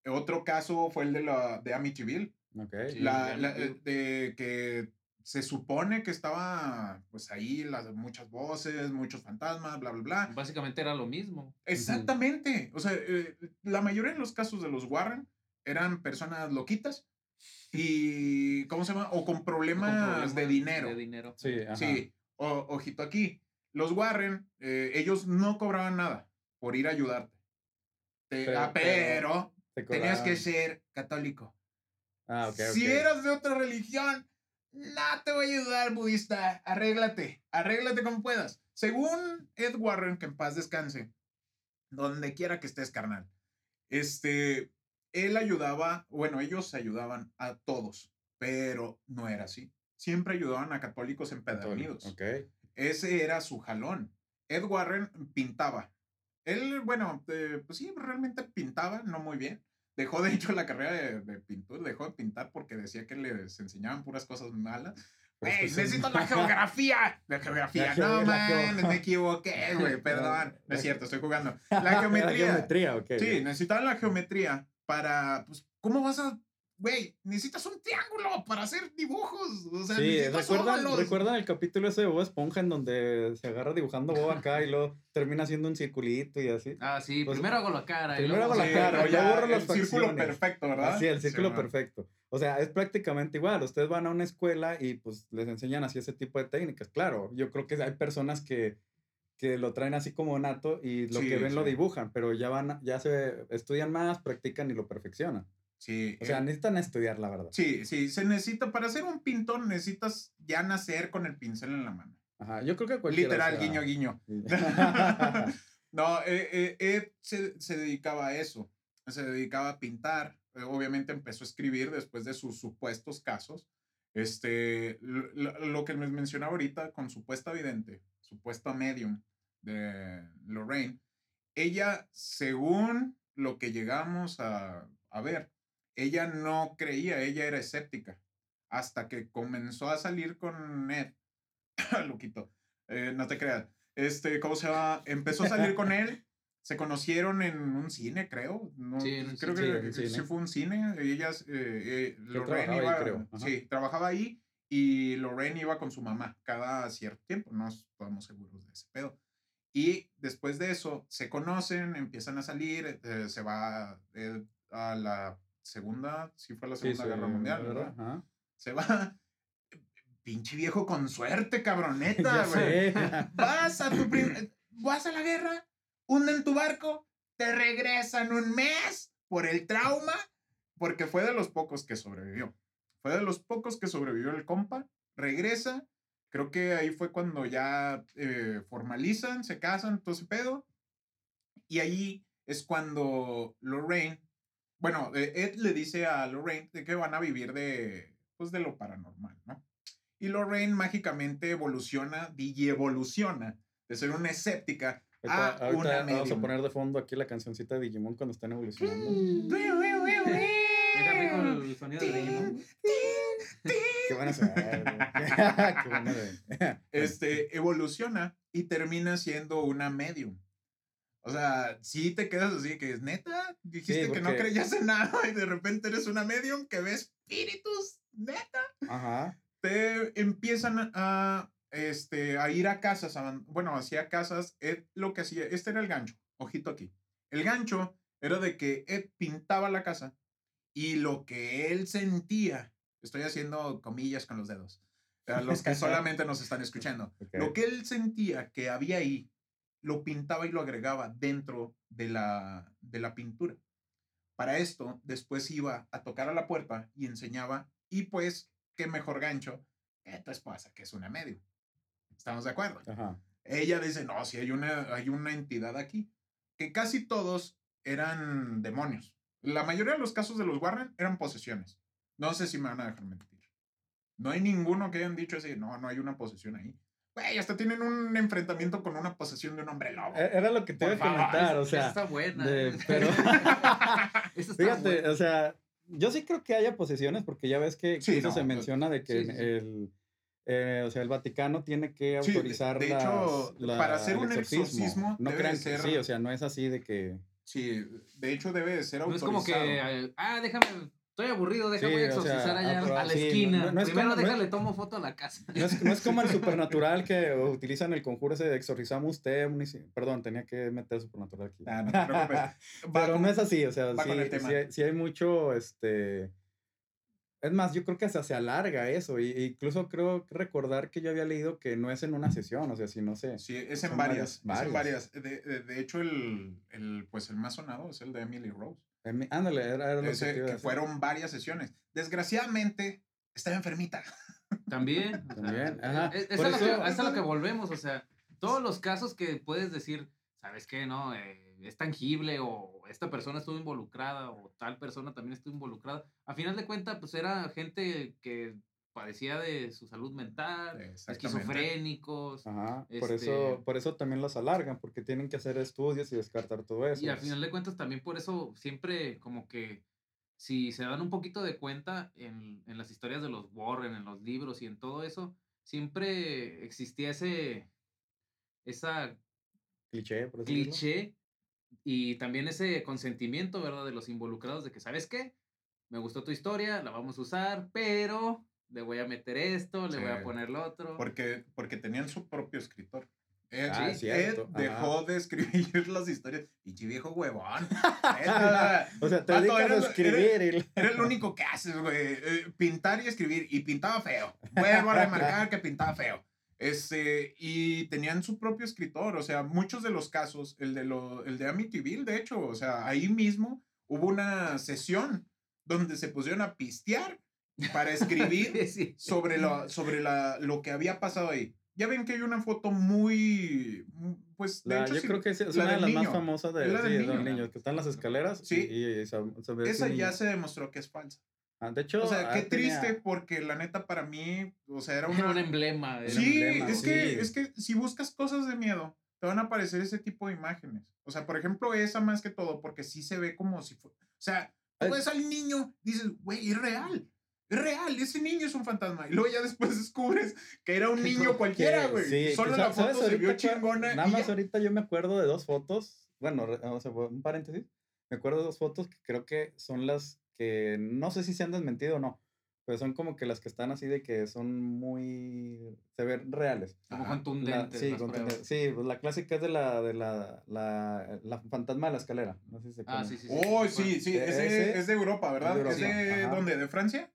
otro caso fue el de, la, de Amityville, ok. Sí, la, de la- de que se supone que estaba, pues ahí, las, muchas voces, muchos fantasmas, bla, bla, bla. Básicamente era lo mismo. Exactamente. O sea, eh, la mayoría de los casos de los Warren eran personas loquitas y, ¿cómo se llama? O con problemas, Con problemas de dinero. De dinero. Sí, ajá. Sí, o- ojito aquí. Los Warren, eh, ellos no cobraban nada por ir a ayudarte. Te- Pero- ah, pero, Te tenías que ser católico. Ah, ok, Si ok. eras de otra religión, no te voy a ayudar, budista. Arréglate, arréglate como puedas. Según Ed Warren, que en paz descanse, donde quiera que estés, carnal, este, él ayudaba, bueno, ellos ayudaban a todos, pero no era así. Siempre ayudaban a católicos empedernidos. Ok. Ese era su jalón. Ed Warren pintaba. Él, bueno, eh, pues sí, realmente pintaba, no muy bien. Dejó, de hecho, la carrera de, de pintura, dejó de pintar porque decía que les enseñaban puras cosas malas. Güey, necesito la geografía. La geografía. La no, man, me equivoqué, güey, perdón. No es cierto, estoy jugando. La La geometría. geometría, ok. Sí, necesitaban la geometría para, pues, ¿cómo vas a, güey, necesitas un triángulo para hacer dibujos? O sea, Sí, ¿recuerdan. ¿recuerdan el capítulo ese de Bob Esponja en donde se agarra dibujando Bob acá y luego termina haciendo un circulito y así? Ah, sí, Pues, primero hago la cara. primero hago la Sí, cara, luego ya ya borro las el círculo perfecto, ¿verdad? Así, el círculo Sí, perfecto. O sea, es prácticamente igual. Ustedes van a una escuela y pues les enseñan así ese tipo de técnicas. Claro, yo creo que hay personas que, que lo traen así como nato y lo Sí, que ven lo sí. dibujan, pero ya van, ya se estudian más, practican y lo perfeccionan. Sí, O sea, eh, necesitan estudiar, la verdad. sí, sí, se necesita, para ser un pintor necesitas ya nacer con el pincel en la mano. Ajá, yo creo que cualquiera. Literal, guiño, guiño. no, eh, eh, Ed se, se dedicaba a eso, se dedicaba a pintar, eh, obviamente empezó a escribir después de sus supuestos casos. Este, lo, lo- lo que les mencionaba ahorita con supuesta vidente, supuesta medium de Lorraine, ella, según lo que llegamos a, a ver, ella no creía, ella era escéptica, hasta que comenzó a salir con Ed, loquito, eh, no te creas, este, ¿cómo se llama? Empezó a salir con él, se conocieron en un cine, creo, no, Sí, un creo cine. que Sí, sí fue un cine, ellas, eh, eh, Lorraine trabajaba ahí, iba, creo, sí, trabajaba ahí, y Lorraine iba con su mamá cada cierto tiempo, no estamos seguros de ese pedo. Y después de eso, se conocen, empiezan a salir, eh, se va eh, a la segunda, sí fue la Segunda sí, Guerra Mundial, ¿verdad? Se va, pinche viejo con suerte, cabroneta, güey. Vas a tu prim- vas a la guerra, hunden tu barco, te regresan un mes por el trauma, porque fue de los pocos que sobrevivió. Fue de los pocos que sobrevivió el compa, regresa, creo que ahí fue cuando ya eh, formalizan, se casan, todo ese pedo, y ahí es cuando Lorraine, bueno, eh, Ed le dice a Lorraine de que van a vivir de, pues de lo paranormal, ¿no? Y Lorraine mágicamente evoluciona, evoluciona de ser una escéptica a ahorita una vamos a poner de fondo aquí la cancioncita de Digimon cuando están evolucionando. Deja rico el sonido de Digimon. Qué ve, güey. Qué buena de- Este, evoluciona y termina siendo una medium. O sea, si te quedas así, que es neta, dijiste Sí, que no porque- creías en nada y de repente eres una medium que ve espíritus, neta. Ajá. te empiezan a, este, a ir a casas, aban- bueno, hacía casas, Ed lo que hacía, este era el gancho, ojito aquí. El gancho era de que Ed pintaba la casa y lo que él sentía, estoy haciendo comillas con los dedos, a los que solamente nos están escuchando, lo que él sentía que había ahí, lo pintaba y lo agregaba dentro de la, de la pintura. Para esto, después iba a tocar a la puerta y enseñaba, y pues, qué mejor gancho que tu esposa, que es una medio. ¿Estamos de acuerdo? Ajá. Ella dice, no, si hay una, hay una entidad aquí, que casi todos eran demonios. La mayoría de los casos de los Warren eran posesiones. No sé si me van a dejar mentir. No hay ninguno que hayan dicho así, no, no hay una posesión ahí. Güey, hasta tienen un enfrentamiento con una posesión de un hombre lobo. E- Era lo que te iba a comentar, o Esa sea. está buena. de- pero, está fíjate, buena. o sea, yo sí creo que haya posesiones porque ya ves que Sí, eso no, se no, menciona de que sí, sí, el, eh, o sea, el Vaticano tiene que Sí, de- autorizar de las- hecho, la- para hacer un exorcismo No debe crean de que ser- sí, o sea, no es así de que Sí, de hecho debe de ser No es autorizado. como que, ah, déjame Estoy aburrido, déjame Sí, o exorcizar sea, allá ah, a la sí, esquina. no- no es Primero como- no déjale, tomo foto a la casa. No es, no es como el supernatural que utilizan el conjuro ese de exorcizamos usted. munici- Perdón, tenía que meter supernatural aquí. Ah, no Pero no es así, o sea, sí, sí hay mucho, este... Es más, yo creo que hasta se alarga eso. Y, incluso creo recordar que yo había leído que no es en una sesión, o sea, si no sé. Sí, es en varias. varias- es en varias. varias. De, de- de hecho, el, el, pues el más sonado es el de Emily Rose. Emi- Ándale, era, era lo Ese, que que fueron varias sesiones. Desgraciadamente, estaba enfermita. También. También, ajá. Es, es Por a lo que, es a lo que volvemos, o sea, todos los casos que puedes decir, ¿sabes qué? No, Eh, es tangible o esta persona estuvo involucrada o tal persona también estuvo involucrada. A final de cuentas, pues era gente que padecía de su salud mental, esquizofrénicos. Ajá, por, Este- eso, por eso también los alargan, porque tienen que hacer estudios y descartar todo eso. Y al final de cuentas también por eso siempre como que si se dan un poquito de cuenta en, en las historias de los Warren, en los libros y en todo eso, siempre existía ese, esa Cliché, por decirlo. cliché y también ese consentimiento, ¿verdad? De los involucrados de que, ¿sabes qué? Me gustó tu historia, la vamos a usar, pero le voy a meter esto, le voy a Sí. poner lo otro. Porque, porque tenían su propio escritor. Ed, Ah, Ed cierto, dejó de escribir las historias. Y viejo huevón. Neta, O sea, te Vato, dedicas a eres- escribir y... Era lo único que haces, güey. eh, pintar y escribir. Y pintaba feo. Vuelvo a remarcar que pintaba feo. Este, y tenían su propio escritor. O sea, muchos de los casos, el de, lo, el de Amityville, de hecho, o sea, ahí mismo hubo una sesión donde se pusieron a pistear para escribir Sí. sobre, lo, sobre la, lo que había pasado ahí. Ya ven que hay una foto muy, pues, de La- hecho, yo sí, creo que es, es la una de las niño. más famosas de, la sí, del de los niño. niños, que están en las escaleras Sí. y, y ve Esa ya niño. se demostró que es falsa. Ah, de hecho, O sea, qué ah, tenía- triste porque la neta para mí, o sea, era un emblema. era Sí, un emblema. es que, sí. es que si buscas cosas de miedo, te van a aparecer ese tipo de imágenes. O sea, por ejemplo, esa más que todo, porque sí se ve como si fuera... O sea, tú Ay. ves al niño, dices, güey, es real. Es real, ese niño es un fantasma. Y luego ya después descubres que era un niño cualquiera, güey. sí, Solo que la sa- ¿sabes foto se vio chingona. Nada más ya. ahorita yo me acuerdo de dos fotos. Bueno, o sea, un paréntesis. Me acuerdo de dos fotos que creo que son las que no sé si se han desmentido o no. Pero son como que las que están así de que son muy. se ven reales. Como Ajá. La- contundentes. sí, sí, pues la clásica es de la, de la, la, la fantasma de la escalera. No sé si se Ah, acuerdan. sí, sí. Oh, sí, sí, E- ese, ese es de Europa, ¿verdad? es ¿Es de ajá. dónde? ¿De Francia?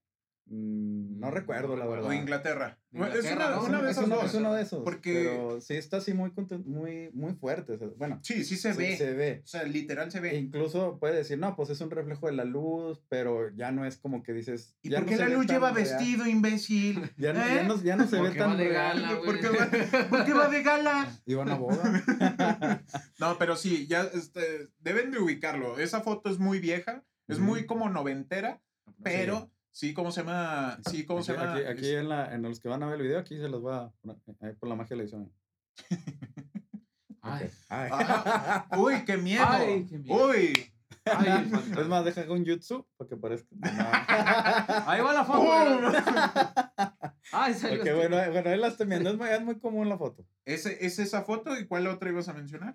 Mm, no recuerdo, la verdad. ¿O Inglaterra? Bueno, es Inglaterra, una, ¿no? una de es, esas uno, dos. es uno de esos. Porque- Pero sí está así muy, muy, muy fuerte. o sea, Bueno, Sí, sí se se, ve. se ve. O sea, literal se E ve. incluso puede decir, no, pues es un reflejo de la luz, pero ya no es como que dices. ¿Y ya por qué la luz lleva real. vestido, imbécil? Ya no, ¿Eh? ya no, ya no se ve tan de real. ¿Por qué, va, por qué va de gala? Iban a boda. No, pero sí, ya este, deben de ubicarlo. Esa foto es muy vieja, es muy como noventera, pero sí, ¿cómo se llama? Sí, ¿cómo se aquí, llama? aquí, aquí en, la, en los que van a ver el video, aquí se los va a poner, ahí por la magia de la edición. Ay. Ay. Ajá. Uy, qué miedo. Ay, qué miedo. Uy. ay. Es más, deja un jutsu para que parezca. No. Ahí va la foto. ¿verdad? Ay, salió. Ok, este- bueno, bueno, ahí la estoy viendo. Es muy, es muy común la foto. ¿Ese, ¿Es esa foto? ¿Y cuál otra ibas a mencionar?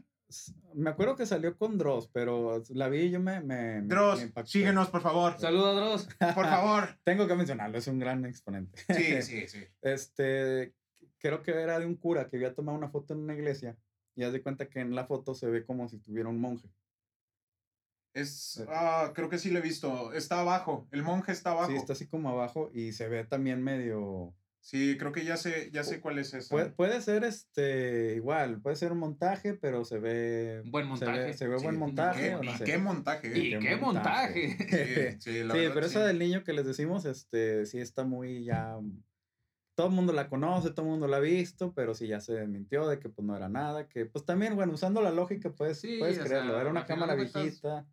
Me acuerdo que salió con Dross, pero la vi y yo me. me, Dross, me síguenos, por favor. Saludos, Dross. Por favor. Tengo que mencionarlo, es un gran exponente. Sí, sí, sí. Este, creo que era de un cura que había tomado una foto en una iglesia y haz de cuenta que en la foto se ve como si tuviera un monje. Es, ah, creo que sí lo he visto. Está abajo. El monje está abajo. Sí, está así como abajo y se ve también medio... Sí, creo que ya sé, ya sé cuál es esa. Puede, puede ser este igual, puede ser un montaje, pero se ve... Buen Se montaje. ve, se ve Sí, buen ¿y montaje. qué, o no y sé. qué montaje, Y eh? qué qué montaje. montaje. Sí, sí, la Sí, verdad, pero esa del niño que les decimos, este, sí está muy ya... Todo el mundo la conoce, todo el mundo la ha visto, pero sí ya se desmintió de que pues no era nada, que pues también, bueno, usando la lógica puedes, puedes creerlo, sea, era una cámara viejita.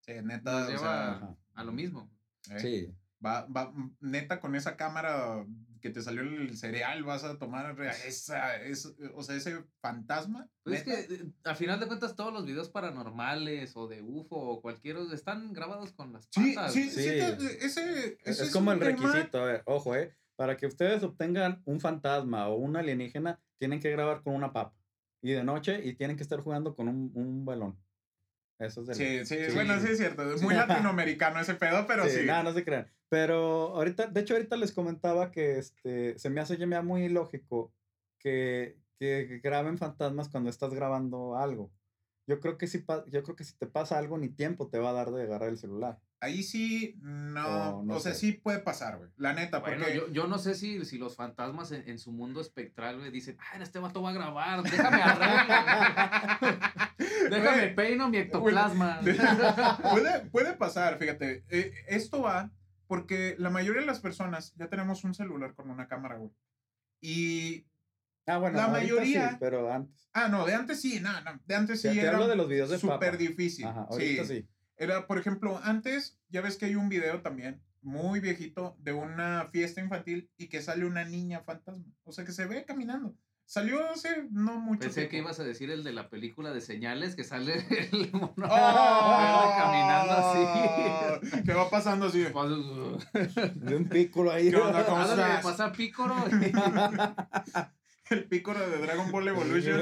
Sí, neta, Nos o sea, a lo mismo. eh, Sí. Va, va, neta, con esa cámara que te salió el cereal, vas a tomar esa, es, o sea, ese fantasma. Pues es que eh, al final de cuentas todos los videos paranormales o de UFO o cualquier están grabados con las Sí, patas. sí, Sí. sí, te- ese, Es, ese es como un el tema- requisito, a ver, ojo, eh. Para que ustedes obtengan un fantasma o un alienígena, tienen que grabar con una papa. Y de noche, y tienen que estar jugando con un, un balón. Eso es del... Sí, sí, Sí. bueno, sí es cierto. Es muy latinoamericano ese pedo, pero sí. Nada, no se crean. Pero ahorita, de hecho, ahorita les comentaba que este, se me hace ya muy ilógico que, que graben fantasmas cuando estás grabando algo. Yo creo que si yo creo que si te pasa algo ni tiempo te va a dar de agarrar el celular. Ahí sí, no. No o sea, sé. sí puede pasar, güey. La neta, Bueno, porque. yo, yo no sé si, si los fantasmas en, en su mundo espectral, güey, dicen, ah, este vato va a grabar, déjame arreglo. déjame Güey, peino mi ectoplasma. puede, puede pasar, fíjate. Eh, esto va porque la mayoría de las personas ya tenemos un celular con una cámara, güey. Y. Ah, bueno, La mayoría- sí, pero antes. Ah, no, de antes sí, no, no. De antes sí te era hablo de los videos de súper difícil. Ajá, ahorita sí. Era, por ejemplo, antes, ya ves que hay un video también, muy viejito, de una fiesta infantil y que sale una niña fantasma. O sea, que se ve caminando. Salió hace no mucho Pensé que ibas a decir el de la película de señales que sale el mono ¡Oh! caminando así. Que va pasando así. De un pícolo ahí. ¿Qué onda, cómo estás? pasa pícoro. El pícoro de Dragon Ball Evolution.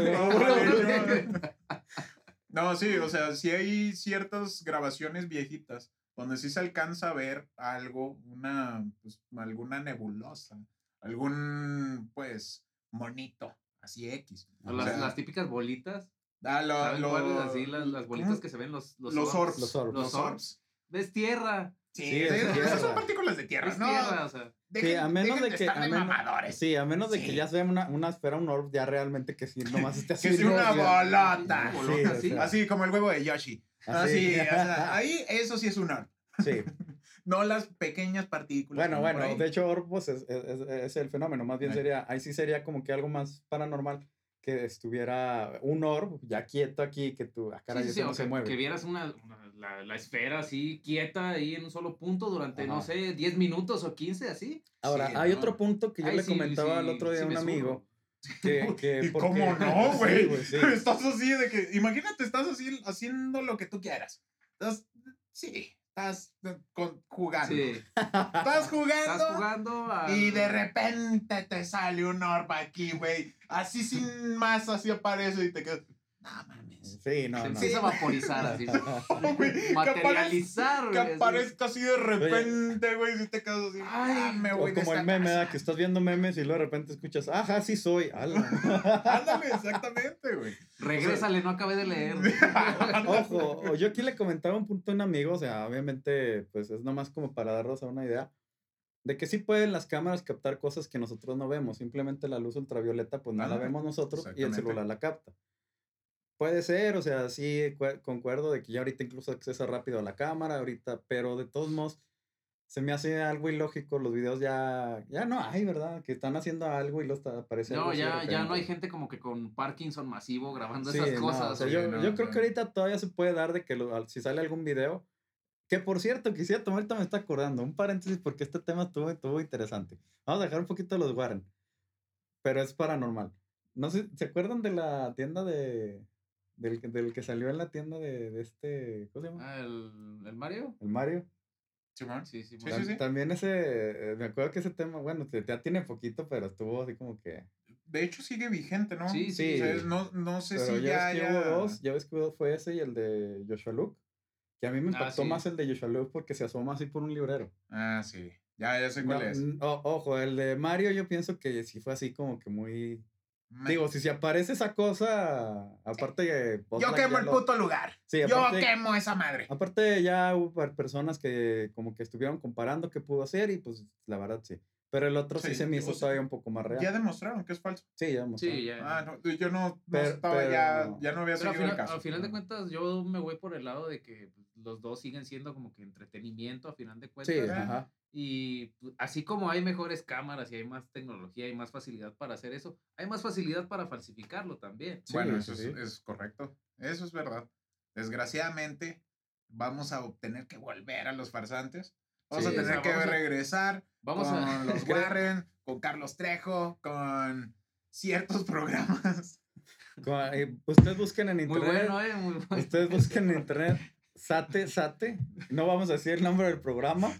No, sí, o sea, sí hay ciertas grabaciones viejitas donde sí se alcanza a ver algo, una, pues, alguna nebulosa, algún, pues, monito, así X. O O las, sea, las típicas bolitas. ah, lo- ¿Saben lo- cuáles? Así, las, las bolitas ¿cómo? que se ven los los, Los orbs. Los orbs. Los orbs. ¿Ves tierra? Sí, Sí, es son partículas de tierra, ¿no? tierra, o sea. Dejen- Sí, a menos de que- estar a menos- mamadores. Sí, a menos de que ya sea una, una esfera, un orb, ya realmente que sí, nomás esté así. Que sea una bolota. Sí, o así. sea, Así como el huevo de Yoshi. Así, o sea, ahí eso sí es un orb. Sí. No las pequeñas partículas. Bueno, bueno, de hecho, orb, pues es, es- es- es el fenómeno. Más bien sería, ahí sí sería como que algo más paranormal que estuviera un orb ya quieto aquí, que tú, ah, caray, Sí, sí, no se que, mueve. que vieras una, una- la, la esfera así quieta ahí en un solo punto durante, no Ajá. sé, 10 minutos o 15 así. Ahora, Sí, hay no. otro punto que yo Ay, le comentaba el otro día a un amigo. Que, que ¿Y porque- cómo no, güey? Estás así de que, imagínate, estás así haciendo lo que tú quieras. Estás, sí, estás eh, con- jugando. Sí. Estás jugando. Estás jugando a... Y de repente te sale un orb aquí, güey. Así sin más, así aparece y te quedas. No mames. Sí, no, Se no. empieza a vaporizar así. Güey, que Materializar, Que güey, así. aparezca así de repente, güey, y te quedas así. Ay, "Ah, me O voy de como el meme, casa". ¿verdad? que estás viendo memes y luego de repente escuchas, ajá, sí soy. ala". Ándale, exactamente, güey. Regrésale, no acabé de leer. Ojo, o yo aquí le comentaba un punto a un amigo, o sea, obviamente, pues es nomás como para darnos a una idea de que sí pueden las cámaras captar cosas que nosotros no vemos, simplemente la luz ultravioleta, pues no la Ah, vemos nosotros y el celular la capta. Puede ser, o sea, sí cue- concuerdo de que ya ahorita incluso accesa rápido a la cámara, ahorita, pero de todos modos se me hace algo ilógico, los videos ya, ya no hay, ¿verdad? Que están haciendo algo y lo está, aparece No, ya, ya no hay gente como que con Parkinson masivo grabando Sí, esas no, cosas. o sea, yo, no, yo creo no. que ahorita todavía se puede dar de que lo- si sale algún video, que por cierto, quisiera tomar, ahorita me está acordando, un paréntesis porque este tema estuvo, estuvo interesante. Vamos a dejar un poquito los Warren, pero es paranormal. No sé, ¿se acuerdan de la tienda de, del, que- del que salió en la tienda de, de este, ¿cómo se llama? Ah, ¿El, el Mario? El Mario. Sí, sí. Sí, sí, sí. Tam- También ese, eh, me acuerdo que ese tema, bueno, te- ya tiene poquito, pero estuvo así como que... De hecho, sigue vigente, ¿no? Sí, sí. O sea, no, no sé Pero si ya ya ves que haya... hubo dos, ya ves que hubo- fue ese y el de Joshua Luke. Que a mí me Ah, impactó sí. más el de Joshua porque se asoma así por un librero. Ah, sí. Ya, ya sé cuál No, es. ojo, el de Mario yo pienso que sí fue así como que muy... Me- Digo, si se aparece esa cosa, aparte que... Yo Oxlack quemo el lo- puto lugar. Sí, Yo aparte, quemo esa madre. aparte ya hubo per- personas que como que estuvieron comparando qué pudo hacer y pues la verdad sí. Pero el otro sí, Sí, se me hizo todavía un poco más real. Ya demostraron que es falso. sí, ya mostró. Sí, ya. Ah, no, yo no, no Pero- estaba pero ya, no. ya no había seguido el final, caso. al final de cuentas, yo me voy por el lado de que pues, los dos siguen siendo como que entretenimiento a final de cuentas. Sí, ajá. Y pues, así como hay mejores cámaras y hay más tecnología y más facilidad para hacer eso, hay más facilidad para falsificarlo también. Sí, bueno, eso sí. Es, es correcto. Eso es verdad. Desgraciadamente, vamos a tener que volver a los farsantes. Vamos Sí, a o tener sea, que vamos a- regresar Vamos con a... los Warren, con Carlos Trejo, con ciertos programas. Con- eh, Ustedes busquen en Muy internet. bueno, ¿eh? Muy bueno. Ustedes busquen en internet Sate, Sate. No vamos a decir el nombre del programa.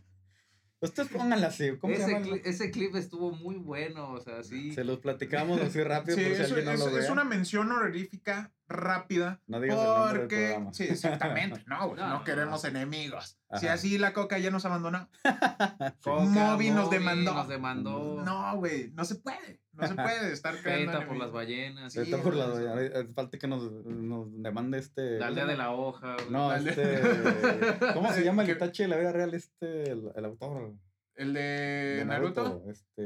Ustedes pónganla así. ¿Cómo se Ese, llama? cli- ese clip estuvo muy bueno, o sea, sí. Se los platicamos así rápido Sí, por si eso alguien no es, lo es vea. una mención honorífica rápida. No digas el nombre del porque, programa. sí, exactamente, no, güey, No, no, no, queremos enemigos. Si así la coca ya nos abandonó. Coca, Moby nos demandó. Nos demandó. No, güey, no se puede. No se puede estar creando Peta por las ballenas. Sí, Ahorita por la- güey, eso. eh, falta que nos, nos demande este. La aldea de la hoja. güey. No, Dale. este. ¿Cómo se llama el Itachi de la vida real? Este, el, el autor. El de, de Naruto. Este.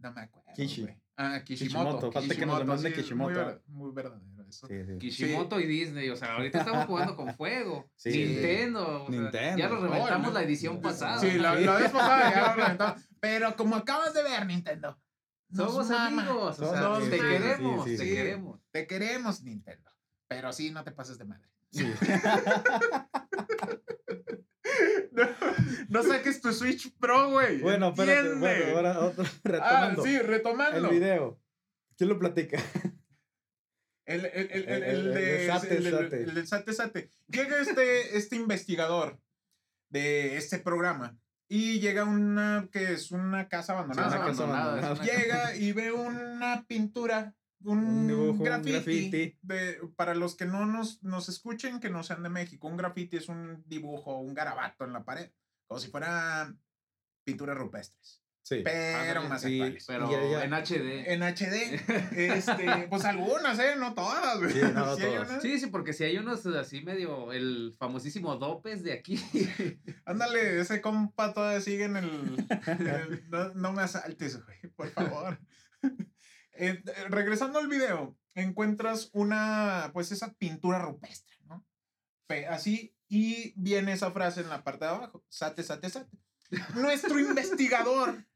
No me acuerdo. Kishi. güey. Ah, Kishimoto. Kishimoto, falta que nos demande sí, Kishimoto. Muy, ver- muy verdadero eso. Sí, sí. Kishimoto y Disney, o sea, ahorita estamos jugando con fuego. Sí. Nintendo, o sea, Nintendo. ya lo reventamos Oh, la edición sí, pasada. Sí, la, Sí. la vez pasada ya lo reventamos. Pero como acabas de ver, Nintendo. Somos mama. amigos, o Somos sea, amigos, te sí, queremos, sí, te sí. queremos. Te queremos, Nintendo. Pero sí, no te pases de madre. Sí. No, no saques tu Switch Pro, güey. bueno, entiende. bueno, ahora otro, Ah, retomando. sí, el retomando. video. ¿Quién lo platica? El, el, el, el, El- el el de, Sate, Sate. el del Sate Sate. Llega este, este investigador de este programa y llega una que es una casa Sí, abandonada. una casa abandonada, Llega y ve una pintura, un, Un dibujo, un graffiti. graffiti. De, para los que no nos, nos escuchen, que no sean de México, un graffiti es un dibujo, un garabato en la pared, como si fuera pinturas rupestres, Sí. pero más sí. actuales. Pero Ya, ya. en HD. En HD, este, pues algunas, ¿eh? No todas, güey. Sí, no, Sí hay todas. unas. Sí, sí, porque si hay unos así medio, el famosísimo Dopes de aquí. Ándale, ese compa todavía sigue en el. en el- no, no me asaltes, güey, por favor. Eh, eh, regresando al video, encuentras una, pues esa pintura rupestre, ¿no? Pe- Así, y viene esa frase en la parte de abajo: Sate, sate, sate. Nuestro investigador,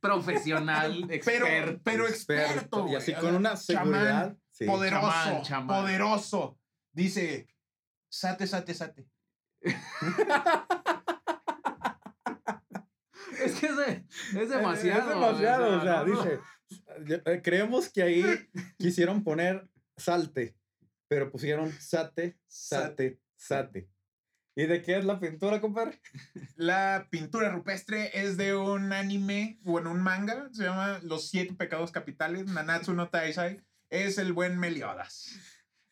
Profesional, pero, experto. pero experto. Y así con una chamán, seguridad. Sí. Poderoso, Chamán, chamán. poderoso. Dice: Sate, sate, sate. Es que es, de- es demasiado. Es demasiado, o sea, no, no. dice. eh, Creemos que ahí quisieron poner salte, pero pusieron sate, sate, sate. ¿Y de qué es la pintura, compadre? La pintura rupestre es de un anime, bueno, un manga, se llama Los Siete Pecados Capitales, Nanatsu no Taisai, es el buen Meliodas.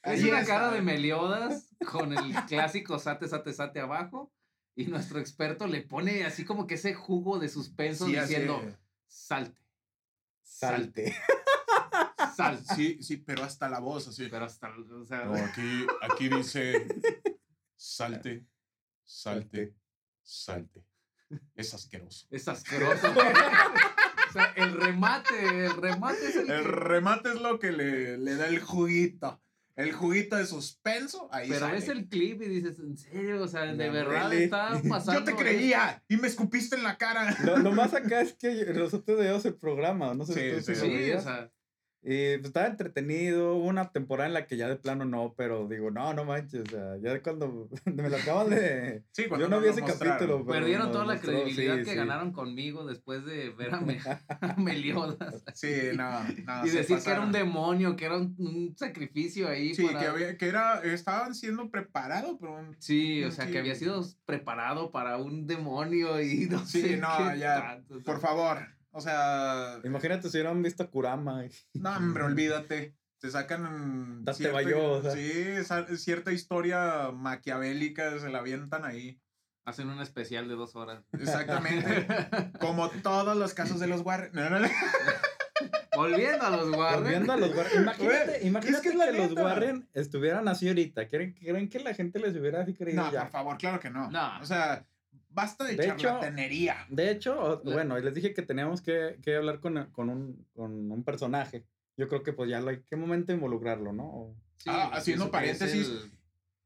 Es Ahí una está. cara de Meliodas con el clásico sate, sate, sate abajo. Y nuestro experto le pone así como que ese jugo de suspenso Sí, diciendo salte, Salte. salte. Sí, sí, pero hasta la voz, así. Pero hasta, o sea, No, aquí, aquí dice, salte, salte, salte. Es asqueroso. es asqueroso. o sea, el remate, el remate es el, El que- remate es lo que le, le da el juguito. El juguito de suspenso, ahí Pero sale. ves el clip y dices, ¿en serio? O sea, de No, verdad really. está pasando. Yo te creía y me escupiste en la cara. Lo, lo más acá es que nosotros veíamos el programa, no sé Sí, si tú sí. sí o sea, Y pues, estaba entretenido. Hubo una temporada en la que ya de plano no, pero digo, no, no manches. O sea, ya cuando me lo acaban de. Sí, Yo cuando no nos vi ese mostraron. capítulo. pero perdieron toda la mostró, credibilidad sí, que sí. ganaron conmigo después de ver a, Me- a Meliodas. Sí, no, no. y decir que era un demonio, que era un, un sacrificio ahí. Sí, para- que, había, que era, estaban siendo preparados, pero un- Sí, o sea, Sí. que había sido preparado para un demonio y no Sí, sé no, qué ya, tanto, por favor. O sea, Imagínate si hubieran visto Kurama. y- no, hombre, olvídate. Te sacan Date cierta- bayó, o sea. sí, cierta historia maquiavélica, se la avientan ahí. Hacen un especial de dos horas. Exactamente. Como todos los casos de los Warren. No, no, no. Volviendo a los Warren. Volviendo a los Warren. Imagínate, imagínate es que es los. Warren estuvieran así ahorita. ¿Creen, ¿Creen que la gente les hubiera así creído No, ya? por favor, claro que no. No. O sea, basta de, De hecho-. De hecho, bueno, les dije que teníamos que, que hablar con, con, un, con un personaje. Yo creo que pues ya hay qué momento involucrarlo, ¿no? Sí, Ah, haciendo que es paréntesis, el-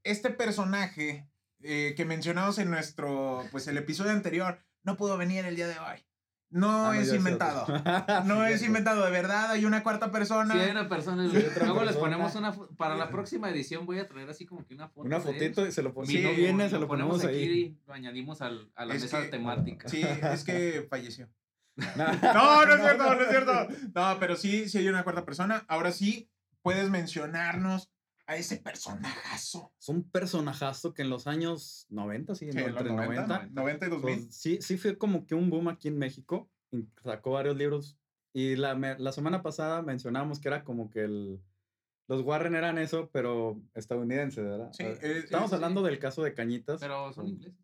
Este personaje eh, que mencionamos en nuestro, pues el episodio anterior, no pudo venir el día de hoy. No Ah, es ya sé inventado. No es inventado, de verdad. Hay una cuarta persona. Sí, hay una persona. Luego les ponemos una. Para la próxima edición voy a traer así como que una foto. Una fotito y se lo ponemos. Sí, no viene, lo se lo ponemos, aquí ahí. y lo añadimos al- a la Es mesa que- temática. Sí, es que falleció. No, No, no es cierto, no es cierto. No, pero sí, sí hay una cuarta persona. Ahora sí, puedes mencionarnos a ese personajazo. Es un personajazo que en los años 90, sí, Sí, entre 90, 90, 90 y 2000. pues, sí, sí fue como que un boom aquí en México. Sacó varios libros. Y la, la semana pasada mencionamos que era como que el, los Warren eran eso, pero estadounidenses, ¿verdad? Sí, Ah, eh, Estamos eh, hablando del caso de Cañitas. Pero son ingleses.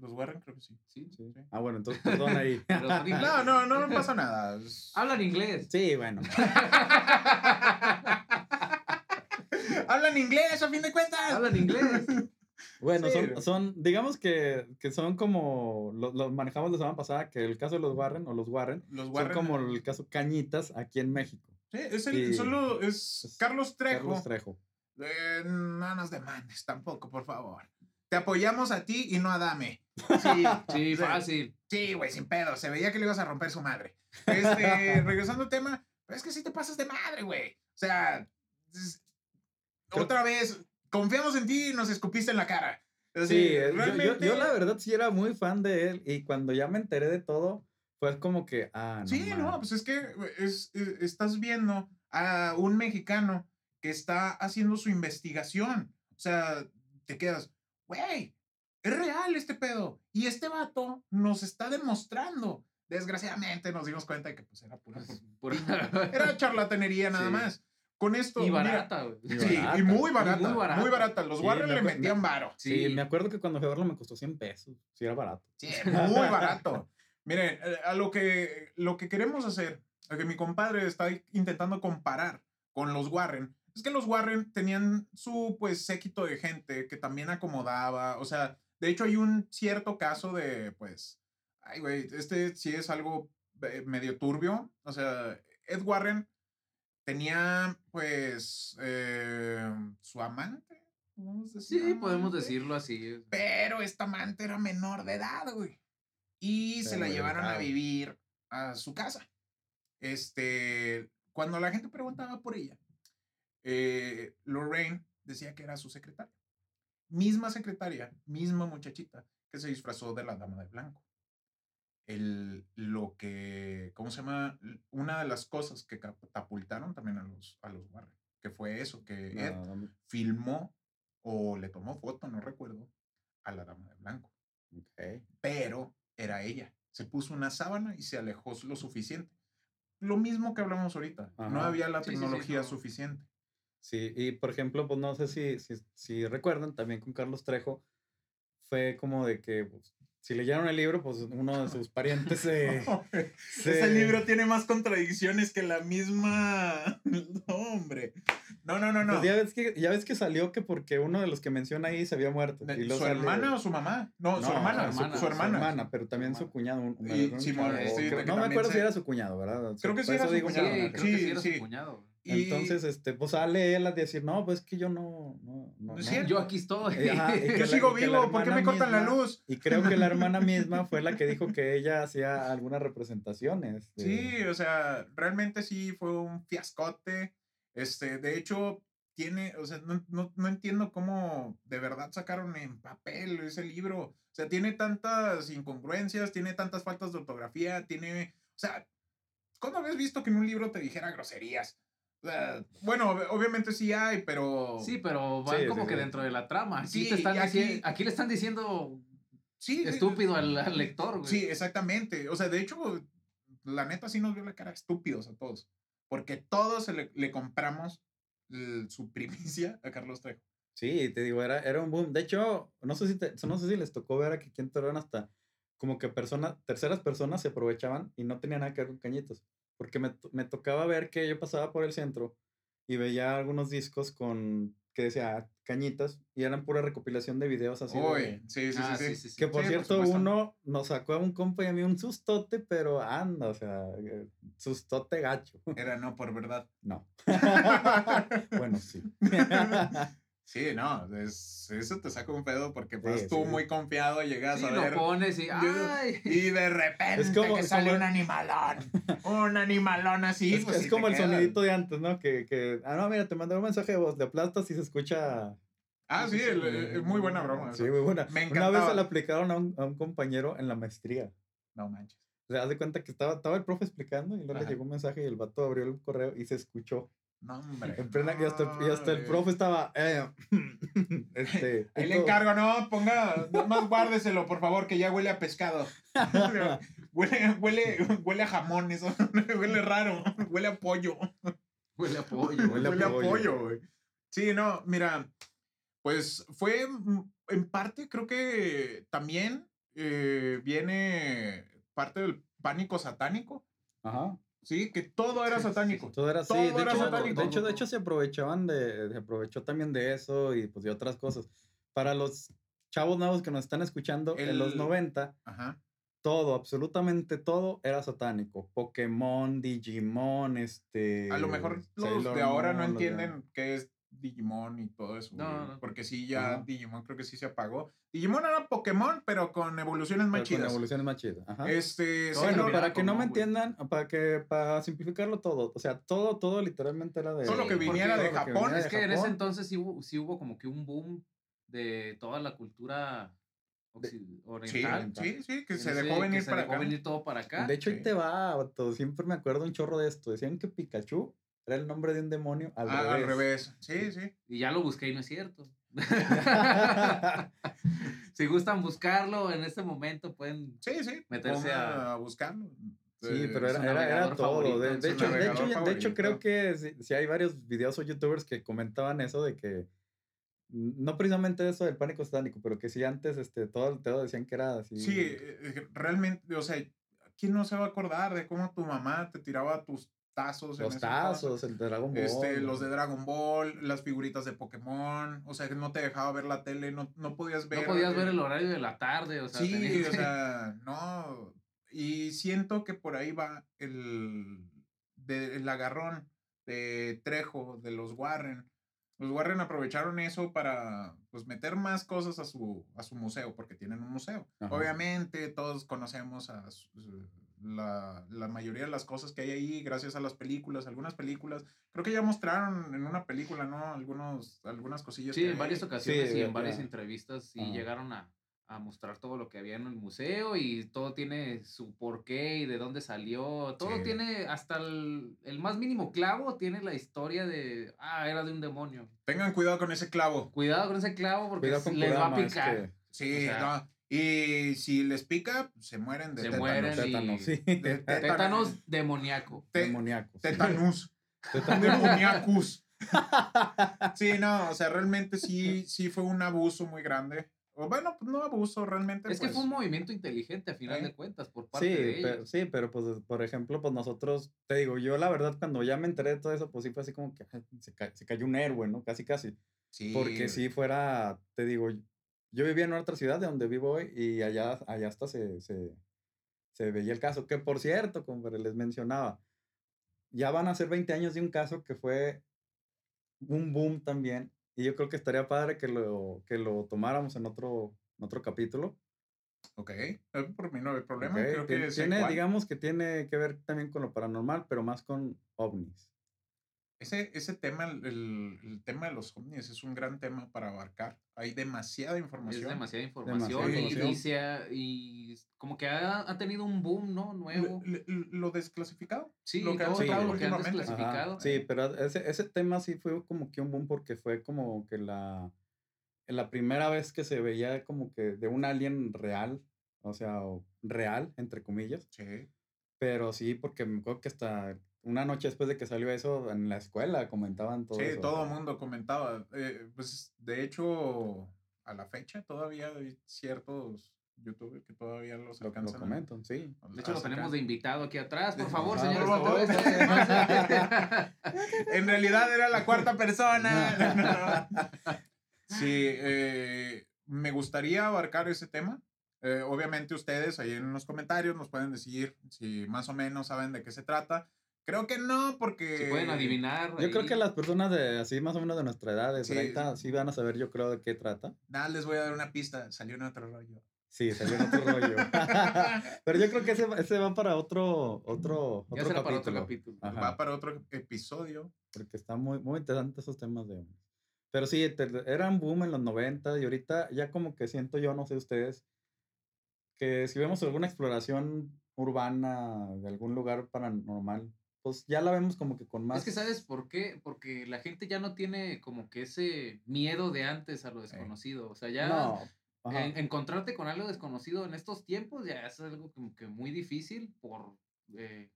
Los Warren creo que sí. Sí. Sí. Ah, bueno, entonces perdón ahí. No, no, no, no pasa nada. Es- Hablan inglés. Sí, bueno. Hablan inglés, a fin de cuentas. Hablan inglés. Bueno, Sí. son, son, digamos que, que son como, lo, lo manejamos la semana pasada, que el caso de los Warren o los Warren, Los son como el caso Cañitas aquí en México. Sí, es el, solo es es Carlos Trejo. Carlos Trejo. Eh, no nos demandes tampoco, por favor. Te apoyamos a ti y no a Dame. Sí, Sí, fácil. Sí, güey, sin pedo. Se veía que le ibas a romper su madre. Este, regresando al tema, pero es que sí te pasas de madre, güey. O sea, es- Creo- otra vez, confiamos en ti y nos escupiste en la cara. Así, Sí, eh, yo- yo, realmente. yo la verdad sí era muy fan de él y cuando ya me enteré de todo, fue como que, ah, no. Sí, no, mames. pues es que es, es- estás viendo a un mexicano que está haciendo su investigación. O sea, te quedas, güey, es real este pedo. Y este vato nos está demostrando. Desgraciadamente nos dimos cuenta de que pues era pura... Pura- Era charlatanería nada Sí. más. Con esto... Y barata, güey. Y sí, barata. y muy barata, muy muy barata. Los Sí, Warren me le metían varo. Sí, me acuerdo que cuando fui a verlo me costó 100 pesos. Sí, era barato. Sí, muy barato. Miren, eh, a lo que, lo que queremos hacer, lo que mi compadre está intentando comparar con los Warren, es que los Warren tenían su, pues, séquito de gente que también acomodaba. O sea, de hecho hay un cierto caso de, pues, ay, güey, este sí es algo eh, medio turbio. O sea, Ed Warren tenía, pues, eh, su amante. podemos decir, Sí, podemos decirlo así. Pero esta amante era menor de edad, güey. Y se la llevaron a vivir a su casa. Este, cuando la gente preguntaba por ella, eh, Lorraine decía que era su secretaria. Misma secretaria, misma muchachita que se disfrazó de la dama de blanco. El, lo que, ¿cómo se llama? Una de las cosas que catapultaron también a los, a los Warren, que fue eso, que Ed No, no, filmó o le tomó foto, no recuerdo, a la dama de blanco. ok. Pero era ella. Se puso una sábana y se alejó lo suficiente. Lo mismo que hablamos ahorita. No había la Sí, sí, sí, tecnología no. suficiente. Sí, y por ejemplo, pues no sé si, si, si recuerdan, también con Carlos Trejo, fue como de que pues, si leyeron el libro, pues uno de sus parientes se... Ese se- libro tiene más contradicciones que la misma. No, hombre. No, no, no, no. Pues ya ves, que, ya ves que salió que porque uno de los que menciona ahí se había muerto. Y ¿Su hermana o su mamá? No, su hermana. su hermana, su hermana. Su hermana, pero también Su cuñado. un- Y un- Simón, o sí, que no me acuerdo si era su cuñado, ¿verdad? Creo que sí era su digo Sí, cuñado. que- creo Sí, que sí era sí. su cuñado. Y- Entonces, este, pues sale él a decir, no, pues es que yo no, no, no, No es no". cierto. Yo aquí estoy. Eh, ajá, Yo la- sigo vivo, ¿por qué me cortan la luz? Y creo que la hermana misma fue la que dijo que ella hacía algunas representaciones. de- Sí, o sea, realmente sí fue un fiascote. Este, de hecho, tiene, o sea, no, no, no entiendo cómo de verdad sacaron en papel ese libro. O sea, tiene tantas incongruencias, tiene tantas faltas de ortografía, tiene, o sea, ¿cuándo habías visto que en un libro te dijera groserías? Sea, bueno, ob- obviamente sí hay, pero... Sí, pero van Sí, como sí, que sí. dentro de la trama. Aquí, Sí, te están aquí- aquí le están diciendo sí, sí, estúpido al, al lector, güey. Sí, exactamente. O sea, de hecho, la neta sí nos vio la cara estúpidos a todos. Porque todos le, le compramos el- su primicia a Carlos Trejo. Sí, te digo, era, era un boom. De hecho, no sé si te- no sé si les tocó ver aquí en Torreón hasta como que personas, terceras personas se aprovechaban y no tenía nada que ver con cañitos. Porque me, me tocaba ver que yo pasaba por el centro y veía algunos discos con que decía cañitas y eran pura recopilación de videos así. de- Uy, sí, sí, Ah, sí, sí. sí, que por Sí, por cierto, supuesto. uno nos sacó a un compa y a mí un sustote, pero anda, o sea, eh, sustote gacho. Era no por verdad. No. bueno, sí. Sí, no, es- eso te saca un pedo porque Sí, vas tú sí. muy confiado, llegas Sí, a lo ver. pones y ¡ay! Y de repente Es como- que sale como- un animalón. Un animalón así. es, pues, es como el sonidito de antes, ¿no? Que, que, ah, no, mira, te mandé un mensaje de voz, le aplastas y se escucha. Ah, sí, el- el- muy buena broma. Sí, muy buena. Me Una vez se la aplicaron a un, a un compañero en la maestría. No manches. O sea, haz de cuenta que estaba, estaba el profe explicando y luego le Ajá. llegó un mensaje y el vato abrió el correo y se escuchó. No, hombre. En plena, y, hasta, y hasta el profe estaba. eh, este, Ahí le encargo, no, ponga, nada más guárdeselo, por favor, que ya huele a pescado. huele, huele, huele a jamón, eso, huele raro, huele a pollo. Huele a pollo. Huele a Huele a pollo. pollo, güey. Sí, no, mira, pues fue mm, en parte, creo que también eh, viene parte del pánico satánico, Ajá. ¿Sí? Que todo era Sí, sí, satánico. Todo era así. Todo de, era hecho, satánico. de hecho, de hecho, se aprovechaban de, se aprovechó también de eso y pues de otras cosas. Para los chavos nuevos que nos están escuchando, en los El- 90, Ajá. todo, absolutamente todo era satánico. Pokémon, Digimon, este... A lo mejor los Sailor de ahora no Moon, de- entienden qué es Digimon y todo eso. No, güey, no. Porque sí, ya. Digimon creo que sí se apagó. Digimon era Pokémon, pero con evoluciones más pero con chidas. evoluciones más chidas. Ajá. Este, bueno, para que no me entiendan, para que para simplificarlo todo, o sea, todo, todo literalmente era de... Todo lo que viniera de que Japón. viniera Es que en ese entonces sí hubo, sí hubo como que un boom de toda la cultura occi- Sí, oriental. sí, sí, que se dejó que venir se para dejó acá. venir todo para acá. De hecho, ahí Sí. te va, siempre me acuerdo un chorro de esto. Decían que Pikachu era el nombre de un demonio al Ah, revés. al revés. Sí, sí. Y ya lo busqué y no es cierto. si gustan buscarlo en este momento, pueden. Sí, sí. Meterse a- a buscarlo. Sí, Eh, pero era, era, era todo. favorito, De, de hecho, de, hecho, de hecho, creo que sí, sí hay varios videos o youtubers que comentaban eso de que no precisamente eso del pánico satánico, pero que sí antes este, todo todo decían que era así. Sí, eh, eh, realmente, o sea, ¿quién no se va a acordar de cómo tu mamá te tiraba tus tazos? los tazos, el Dragon Ball. Este, los de Dragon Ball, las figuritas de Pokémon, o sea, que no te dejaba ver la tele, no, no podías ver. no podías ver el horario de la tarde. O sea, Sí, tenías o sea, no. Y siento que por ahí va el, de- el agarrón de Trejo, de los Warren. Los Warren aprovecharon eso para pues, meter más cosas a su, a su museo, porque tienen un museo. Ajá. Obviamente todos conocemos a su- la, la mayoría de las cosas que hay ahí gracias a las películas, algunas películas. Creo que ya mostraron en una película, ¿no? Algunos, algunas cosillas. Sí, que en varias ocasiones Sí, y en varias entrevistas sí Ajá. llegaron a, a mostrar todo lo que había en el museo y todo tiene su porqué y de dónde salió. Todo Sí. tiene, hasta el, el más mínimo clavo, tiene la historia de, ah, era de un demonio. Tengan cuidado con ese clavo. Cuidado con ese clavo porque les va a picar. que Sí, O sea- no. Y si les pica, se mueren de Se tétanos. mueren y- tétanos, sí. De Tétanos demoníaco. Te- Demoníacos. Tetanus. Tétanos. Demoniacus. Sí, no, o sea, realmente sí, sí fue un abuso muy grande. O bueno, pues no abuso, realmente. Es que pues, fue un movimiento inteligente a final ¿Eh? de cuentas por parte Sí, de pero, ellos. sí, pero pues, por ejemplo, pues nosotros, te digo, yo la verdad cuando ya me enteré de todo eso, pues sí fue así como que ay, se, ca- se cayó un héroe, ¿no? Casi, casi. sí, Porque si fuera, te digo, yo vivía en otra ciudad de donde vivo hoy y allá, allá hasta se, se, se veía el caso. Que por cierto, como les mencionaba, ya van a ser 20 años de un caso que fue un boom también. Y yo creo que estaría padre que lo, que lo tomáramos en otro, en otro capítulo. Ok, por mí no hay problema. Creo que tiene, digamos que tiene que ver también con lo paranormal, pero más con ovnis. Ese, ese tema, el, el- tema de los ovnis es un gran tema para abarcar. Hay demasiada Es información. demasiada información, Demasiada y- información. Y, y como que ha, ha tenido un boom, ¿no? Nuevo. Lo, lo- lo desclasificado. Sí, lo que han todo lo que han desclasificado. Ajá, sí, pero ese, ese tema sí fue como que un boom porque fue como que la, la primera vez que se veía como que de un alien real, o sea, real, entre comillas. Sí. Pero sí, porque me acuerdo que hasta una noche después de que salió eso, en la escuela comentaban todo Sí, eso. todo el mundo comentaba. eh, pues de hecho, a la fecha todavía hay ciertos youtubers que todavía los Lo, lo alcanzan. a- comentan, sí. De hecho, lo tenemos de invitado aquí atrás. Por favor, pase. En realidad era la cuarta persona. sí, eh, me gustaría abarcar ese tema. Eh, obviamente ustedes ahí en los comentarios nos pueden decir si más o menos saben de qué se trata. Creo que no, porque... Si pueden adivinar. Yo creo que las personas de así más o menos de nuestra edad, de Sí, 30, sí van a saber yo creo de qué trata. Nada, les voy a dar una pista. Salió en otro rollo. Sí, salió en otro rollo. Pero yo creo que ese, va- ese va para otro, otro, Ya otro será para otro capítulo. capítulo. Ajá. Va para otro episodio. Porque están muy, muy interesantes esos temas de. Pero sí, te- eran boom en los 90 y ahorita ya como que siento yo, no sé ustedes, que si vemos alguna exploración urbana de algún lugar paranormal, pues ya la vemos como que con más... Es que sabes por qué, porque la gente ya no tiene como que ese miedo de antes a lo desconocido. O sea, ya No. ajá. en- encontrarte con algo desconocido en estos tiempos ya es algo como que muy difícil por, eh,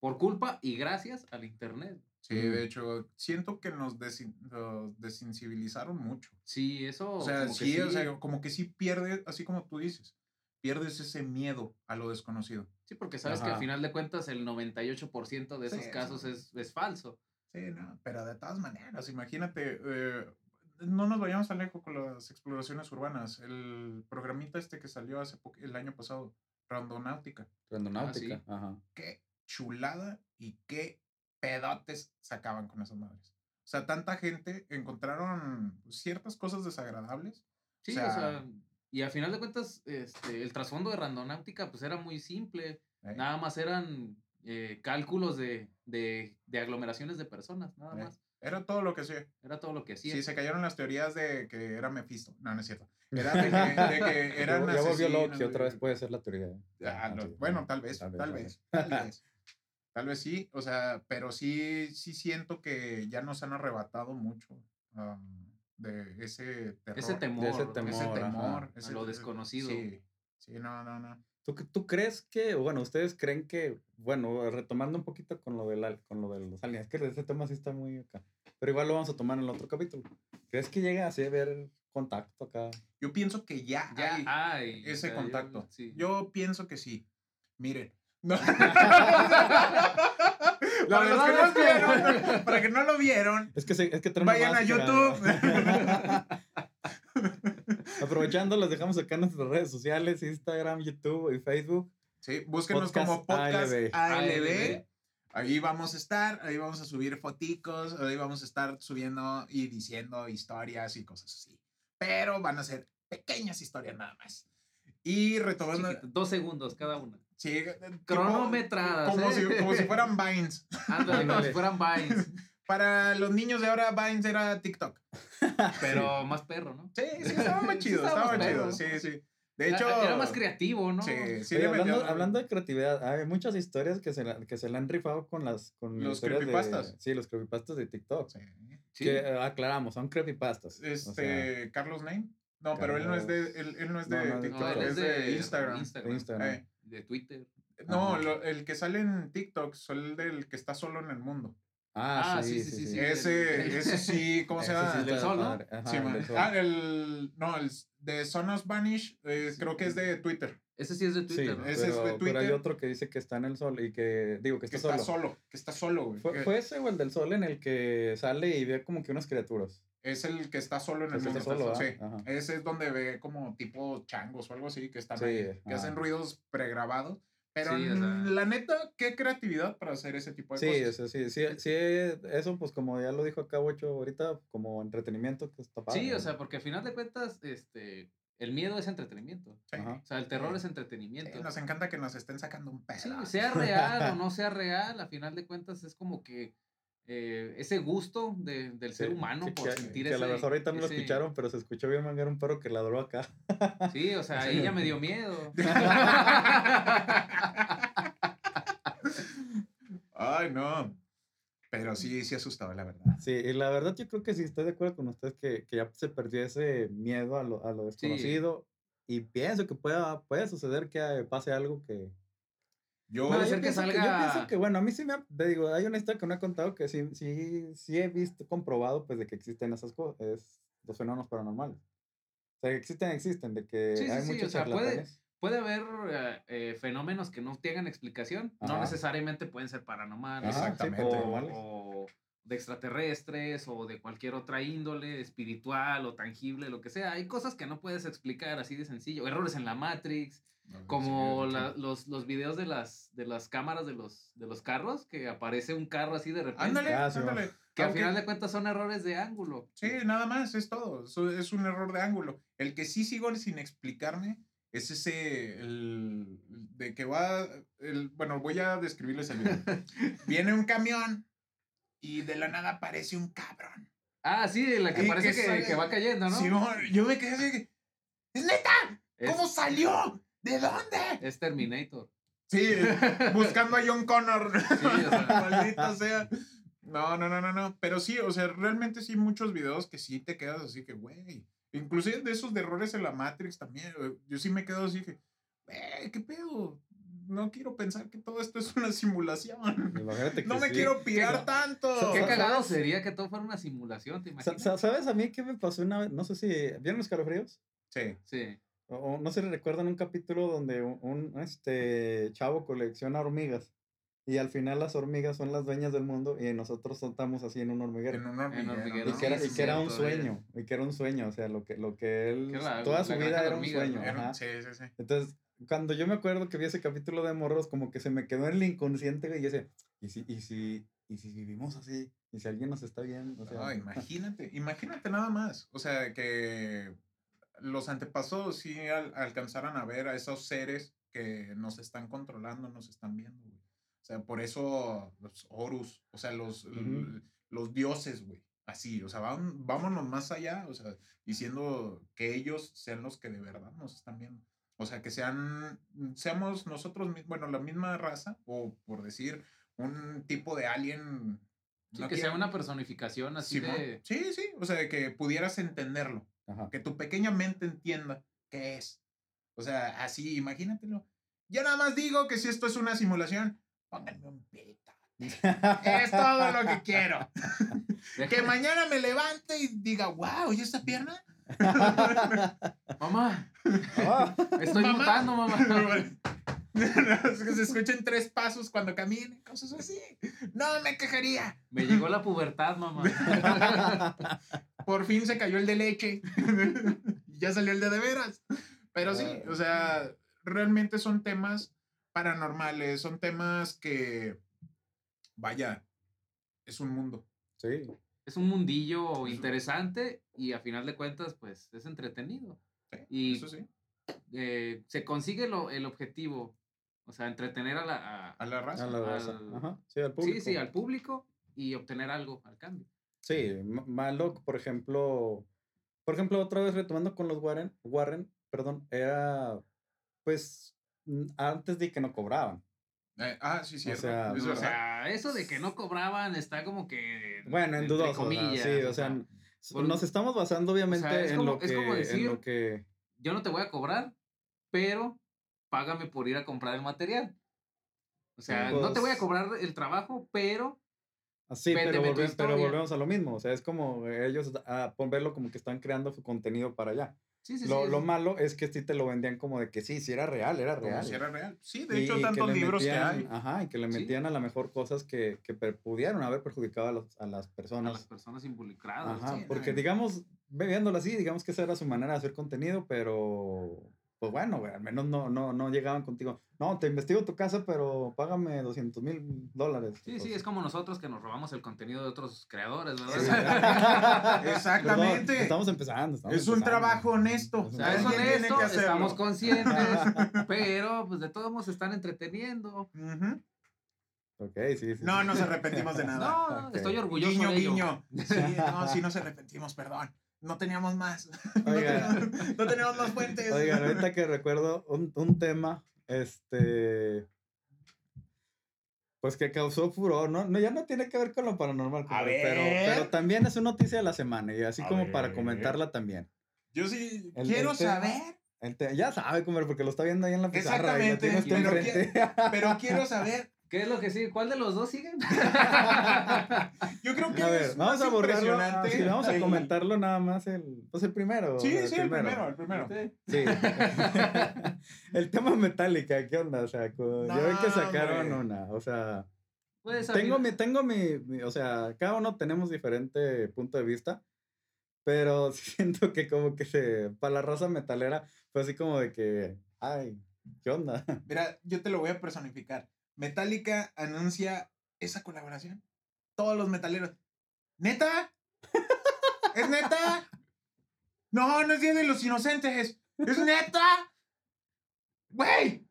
por culpa y gracias al internet. Sí, de hecho, siento que nos, desin- nos desensibilizaron mucho. Sí, eso. O sea, como que sí, o sea, como que sí pierde, así como tú dices, pierdes ese miedo a lo desconocido. Sí, porque sabes que al final de cuentas el 98% de esos Sí, casos sí. es, es falso. Sí, no, pero de todas maneras, imagínate, eh, no nos vayamos tan lejos con las exploraciones urbanas. El programita este que salió hace el año pasado, Randonáutica. Randonáutica. sí. Ajá. Qué chulada y qué pedotes sacaban con esas madres. O sea, tanta gente encontraron ciertas cosas desagradables. Sí, sea- o sea, y al final de cuentas, este, el trasfondo de Randonáutica pues era muy simple. ¿eh? Nada más eran eh, cálculos de, de, de aglomeraciones de personas, nada Eh, más. Era todo lo que hacía. Era todo lo que hacía. Sí, se cayeron las teorías de que era Mephisto. No, no es cierto. Era de que, de que ya, volvió Loki, otra vez puede ser la teoría. ¿eh? Ah, Ah, no, bueno, tal vez, tal vez, tal vez. Tal vez sí, o sea, pero sí, sí siento que ya nos han arrebatado mucho ah, de ese terror. Ese temor. ese ¿no? temor, Ese temor. A ese- lo desconocido. Sí, sí, no, no, no. ¿Tú, ¿Tú crees que, o bueno, ustedes creen que, bueno, retomando un poquito con lo, del, al- con lo de los aliens, es que ese tema sí está muy acá, pero igual lo vamos a tomar en el otro capítulo. ¿Crees que llega así a ver contacto acá? Yo pienso que ya, Ya hay hay. o ese sea, yo- contacto. sí. Yo pienso que sí. Miren. No. La para, los verdad que no que- vieron, para que no lo vieron, Es que, se- es que vayan a. YouTube. Aprovechando, les dejamos acá nuestras redes sociales, Instagram, YouTube y Facebook. Sí, búsquenos Podcast como Podcast ALB. ALB. Ahí vamos a estar, ahí vamos a subir foticos, ahí vamos a estar subiendo y diciendo historias y cosas así. Pero van a ser pequeñas historias nada más. Y retomando, Chiquito, dos segundos cada una. Sí, eh, Cronometradas, como, ¿eh? si, como si fueran Vines. Ándale, como si fueran Vines. Para los niños de ahora, Vines era TikTok. Pero más perro, ¿no? Sí, sí, estaba muy Sí, chido, estaba estaba más chido. Sí, sí. De hecho, Era más creativo, ¿no? Sí, sí, Oye, hablando, hablando de creatividad, hay muchas historias que se, la- que se le han rifado con las con Los historias de- creepypastas. sí, los creepypastas de TikTok. Sí. Que eh, aclaramos, son creepypastas. o sea, Este, Carlos Name. No, pero él no es de, él, él no es de No, no, no, TikTok, No, él es de, Instagram. de Instagram. Eh, De Twitter. no, Ajá. lo- el que sale en TikTok es el del que está solo en el mundo. Ah, Ah, sí, sí, sí, sí, sí. sí, sí. ese, ese sí, ¿cómo se llama? sí El del está sol, ¿no? Ajá, Sí, el sol. ah, el, no, el de Son of Vanish, eh, creo que es de Twitter. Ese sí es de Sí, Twitter, ¿no? ese es de pero, pero hay Twitter. otro que dice que está en el sol y que, digo, que Que está, está solo. solo, que está solo, güey. ¿Fue, que fue ese o el del sol en el que sale y ve como que unas criaturas? Es el que está solo en el mundo. solo, sí. ¿ah? Ese es donde ve como tipo changos o algo así que están Sí, ahí, que hacen ruidos pregrabados. Pero Sí, o sea. la neta, qué creatividad para hacer ese tipo de Sí, cosas. o sea, sí, sí, sí, eso pues como ya lo dijo acá Bocho ahorita, como entretenimiento que está padre. Sí, o sea, porque al final de cuentas, este, el miedo es entretenimiento. Sí. O sea, el terror Sí. es entretenimiento. Sí, nos encanta que nos estén sacando un pedo. Sí, sea real o no sea real, a final de cuentas es como que eh, ese gusto de- del ser Sí, humano por que- sentir que a lo ese- mejor ahorita no lo ese- escucharon, pero se escuchó bien mangar un perro que ladró acá. Sí, o sea, ella me dio miedo. Ay, no. Pero sí, sí asustaba, la verdad. Sí, y la verdad yo creo que sí estoy de acuerdo con ustedes que, que ya se perdió ese miedo a lo, a lo desconocido y pienso que pueda, puede suceder que eh, pase algo que... Yo, Puede ser que pienso yo salga- pienso que, bueno, a mí sí me, ha- te digo, hay una historia que no he contado que sí, sí, sí he visto, comprobado, pues, de que existen esas cosas, es los fenómenos paranormales. O sea, que existen, existen, de que Sí, sí, hay sí, o muchos sea, puede-. Puede haber eh, eh, fenómenos que no tengan explicación, no necesariamente pueden ser paranormales. Ajá, Exactamente. o de extraterrestres o de cualquier otra índole, espiritual o tangible, lo que sea. Hay cosas que no puedes explicar así de sencillo. Errores en la Matrix, como Sí, la- los, los videos de las, de las cámaras de los, de los carros, que aparece un carro así de repente. Ándale, Ah, sí, ándale. Que al final de cuentas son errores de ángulo. Sí, nada más, es todo. Eso es un error de ángulo. El que sí sigo sin explicarme es ese, el, de que va, el, bueno, voy a describirles el video. Viene un camión y de la nada aparece un cabrón. Ah, sí, la que parece que que, sale- que va cayendo, ¿no? Simón, yo me quedé así, que, ¿es neta? Es- ¿Cómo salió? ¿De dónde? es Terminator. Sí, buscando a John Connor. o sea. Maldita sea. No, no, no, no, no. Pero sí, o sea, realmente sí muchos videos que sí te quedas así que, güey. Inclusive de esos de errores en la Matrix también. Yo sí me quedo así que, güey, ¿qué pedo? No quiero pensar que todo esto es una simulación. Imagínate que No me sí. quiero pirar ¿Qué- tanto. Qué ¿Sabes? cagado sería que todo fuera una simulación, ¿te imaginas? sa- ¿Sabes a mí qué me pasó una vez? No sé si. ¿Vieron los calofríos? Sí. Sí. O, no sé si recuerdan un capítulo donde un, un, este chavo colecciona hormigas. Y al final las hormigas son las dueñas del mundo y nosotros estamos así en un hormiguero. En un hormiguero. hormiguero, Y que era, Sí, y sí, que era un sueño, y que era un sueño, o sea, lo que, lo que él, la- toda su vida era un hormigas, sueño. ajá. sí, sí, sí. Entonces, cuando yo me acuerdo que vi ese capítulo de Morros, como que se me quedó en el inconsciente, güey, y yo decía, ¿y si, y si, y si vivimos así? ¿Y si alguien nos está viendo? O sea, No, imagínate, imagínate nada más. O sea, que los antepasados sí al- alcanzaran a ver a esos seres que nos están controlando, nos están viendo, güey. O sea, por eso los Horus, o sea, los, los dioses, güey. Así, o sea, vam- vámonos más allá, o sea, diciendo que ellos sean los que de verdad nos están viendo. O sea, que sean, seamos nosotros, mi- bueno, la misma raza, o por decir, un tipo de alien. Sí, no que sea una personificación así de. Sí, sí, o sea, que pudieras entenderlo, ajá. que tu pequeña mente entienda qué es. O sea, así, imagínatelo. Yo nada más digo que si esto es una simulación, pónganme un pito. Es todo lo que quiero. Que mañana me levante y diga, wow, ¿y esta pierna? Mamá, Ah, estoy Mamá. mutando, mamá. Es que se escuchen tres pasos cuando caminen, cosas así. No me quejaría. Me llegó la pubertad, mamá. Por fin se cayó el de leche. y ya salió el de de veras. Pero sí, o sea, realmente son temas paranormales, son temas que, vaya, es un mundo. sí, Es un mundillo interesante y a final de cuentas, pues es entretenido. Sí, Y- eso sí. Eh, se consigue lo, el objetivo, o sea, entretener a la. a- A la raza. a la raza. al- Ajá, sí, al público. sí, sí, al público y obtener algo al cambio. Sí, m- malo, por ejemplo, por ejemplo, otra vez retomando con los Warren, Warren, perdón, era, pues, antes de que no cobraban. Eh, ah, sí, cierto. sea, es o sea, eso de que no cobraban está como que. Bueno, en dudoso, o sea, comillas, sí, o sea, s- por- nos estamos basando obviamente es en, como- lo que, es como en decir- lo que, yo no te voy a cobrar, pero págame por ir a comprar el material. O sea, no te voy a Pues- cobrar el trabajo, pero así, pero, volve- pero historia. volvemos a lo mismo, o sea, es como ellos, a verlo como que están creando su contenido para allá. Sí, sí, lo, sí. lo malo es que sí te lo vendían como de que sí, sí era real, era real. si era real. Sí, de Y- hecho, y tantos libros que hay. Ajá, y que le Sí. metían a lo mejor cosas que, que pudieron haber perjudicado a, los- a las a personas. las personas involucradas. Ajá, sí, porque digamos, viéndolo así, digamos que esa era su manera de hacer contenido, pero pues bueno, güey, al menos no, no, no llegaban contigo. No, te investigo tu casa, pero págame 200 mil dólares. Sí, sí, Pues, es como nosotros que nos robamos el contenido de otros creadores, ¿verdad? Sí. Exactamente. perdón, estamos empezando. estamos Es un empezando. trabajo honesto. Es O sea, es honesto, estamos conscientes, pero pues de todos modos se están entreteniendo. Ujú. Ok, sí, sí. No sí. nos arrepentimos de nada. No, estoy orgulloso guiño, de ello. guiño. Sí, no, sí nos arrepentimos, perdón. No teníamos más. No Oiga. teníamos, no teníamos más fuentes. Oigan, ahorita que recuerdo un, un tema, este. Pues que causó furor, ¿no? no ya no tiene que ver con lo paranormal, pero, ver. pero también es una noticia de la semana y así A como para comentarla también. Yo sí El- quiero el tema- saber, ya sabe, comer, porque lo está viendo ahí en la pizarra y lo tiene Exactamente, pero pero quiero saber. ¿Qué es lo que sigue? ¿Cuál de los dos sigue? Yo creo que A ver, es vamos más a borrarlo. ah, impresionante sí, vamos a comentarlo nada más el, pues el primero. Sí, sí, el primero, el primero. Sí. el tema Metallica, ¿qué onda? O sea, ya ven que sacaron hombre. una, o sea, Pues, tengo mi, tengo mi, mi- o sea, cada uno tenemos diferente punto de vista, pero siento que como que se, para la raza metalera, fue así como de que, ay, ¿qué onda? Mira, yo te lo voy a personificar. Metallica anuncia esa colaboración. Todos los metaleros. ¿Neta? ¿Es neta? No, no es Día de los Inocentes. ¿Es neta? ¡Güey!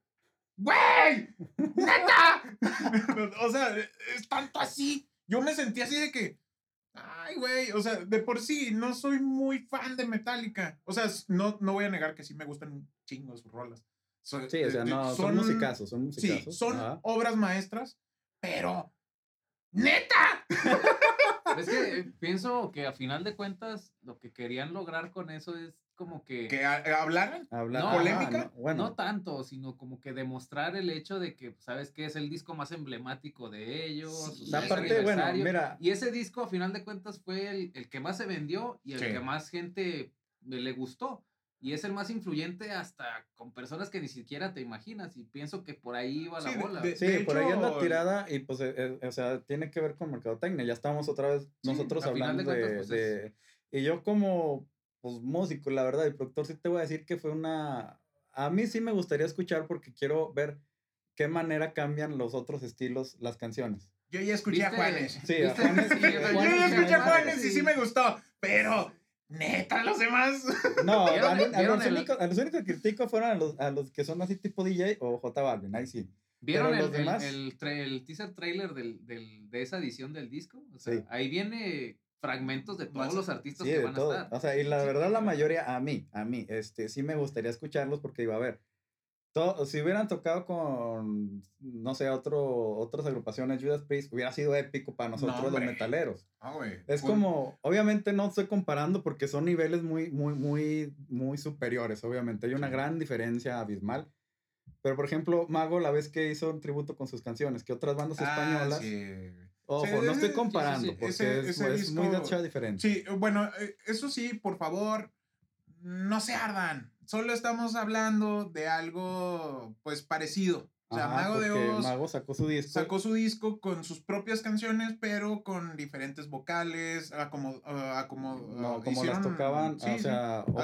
¡Güey! ¡Neta! o sea, es tanto así. Yo me sentí así de que. Ay, güey. O sea, de por sí, no soy muy fan de Metallica. O sea, no, no voy a negar que sí me gustan un chingo sus rolas. So- Sí, o sea, eh, no, son, musicazos, son Sí, musicazos. son ajá. obras maestras, pero. ¡Neta! Es que eh, pienso que a final de cuentas lo que querían lograr con eso es como que... Que a- hablaran. Habla- No, ¿polémica? no, bueno, No tanto, sino como que demostrar el hecho de que, pues, ¿sabes qué? Es el disco más emblemático de ellos. Sí, aparte, bueno, mira, Y ese disco, a final de cuentas, fue el, el que más se vendió y el Sí. que más gente le le gustó. Y es el más influyente hasta con personas que ni siquiera te imaginas. Y pienso que por ahí va la Sí, de- bola. de- Sí, por ahí anda hecho, tirada y pues, eh, eh, o sea, tiene que ver con mercadotecnia. Ya estamos otra vez Sí, nosotros a de hablando de, cuentas, pues, es- de- Y yo como, pues, músico, la verdad, y productor, sí te voy a decir que fue una... A mí sí me gustaría escuchar porque quiero ver qué manera cambian los otros estilos las canciones. Yo ya escuché a ¿Viste? Juanes. Sí, a. Juanes, Sí, yo Yo ya sí, escuché a Juanes, Juanes y sí me gustó. Pero, neta, los demás. No, a, ¿Vieron mí- a los el- únicos, a los únicos que critico fueron a los, a los que son así tipo DJ o J Balvin, ahí sí. ¿Vieron Pero el, demás- el tra- el teaser trailer del, del- de esa edición del disco? O sea, Sí. ahí viene fragmentos de todos los artistas Sí, que de van todo. a estar. O sea, y la Sí, verdad, la mayoría, a mí, a mí, este, sí me gustaría escucharlos porque iba a ver. Todo, si hubieran tocado con, no sé, otro, otras agrupaciones, Judas Priest, hubiera sido épico para nosotros los hombre. metaleros. Es Fue- como, obviamente no estoy comparando porque son niveles muy, muy, muy, muy superiores, obviamente. Hay una Sí. gran diferencia abismal. Pero, por ejemplo, Mago, la vez que hizo un tributo con sus canciones, que otras bandas Ah, españolas, sí. ojo, Sí, no estoy comparando, porque Ese- es, ese es muy disco- mucha diferente. Sí, bueno, eh, eso sí, por favor, no se ardan. Solo estamos hablando de algo, pues, parecido. O sea, Ajá, Mago de Oz Mago sacó su disco. sacó su disco con sus propias canciones, pero con diferentes vocales, a como, a como, No, ah, como las hicieron- tocaban, sí, o sea, Ma-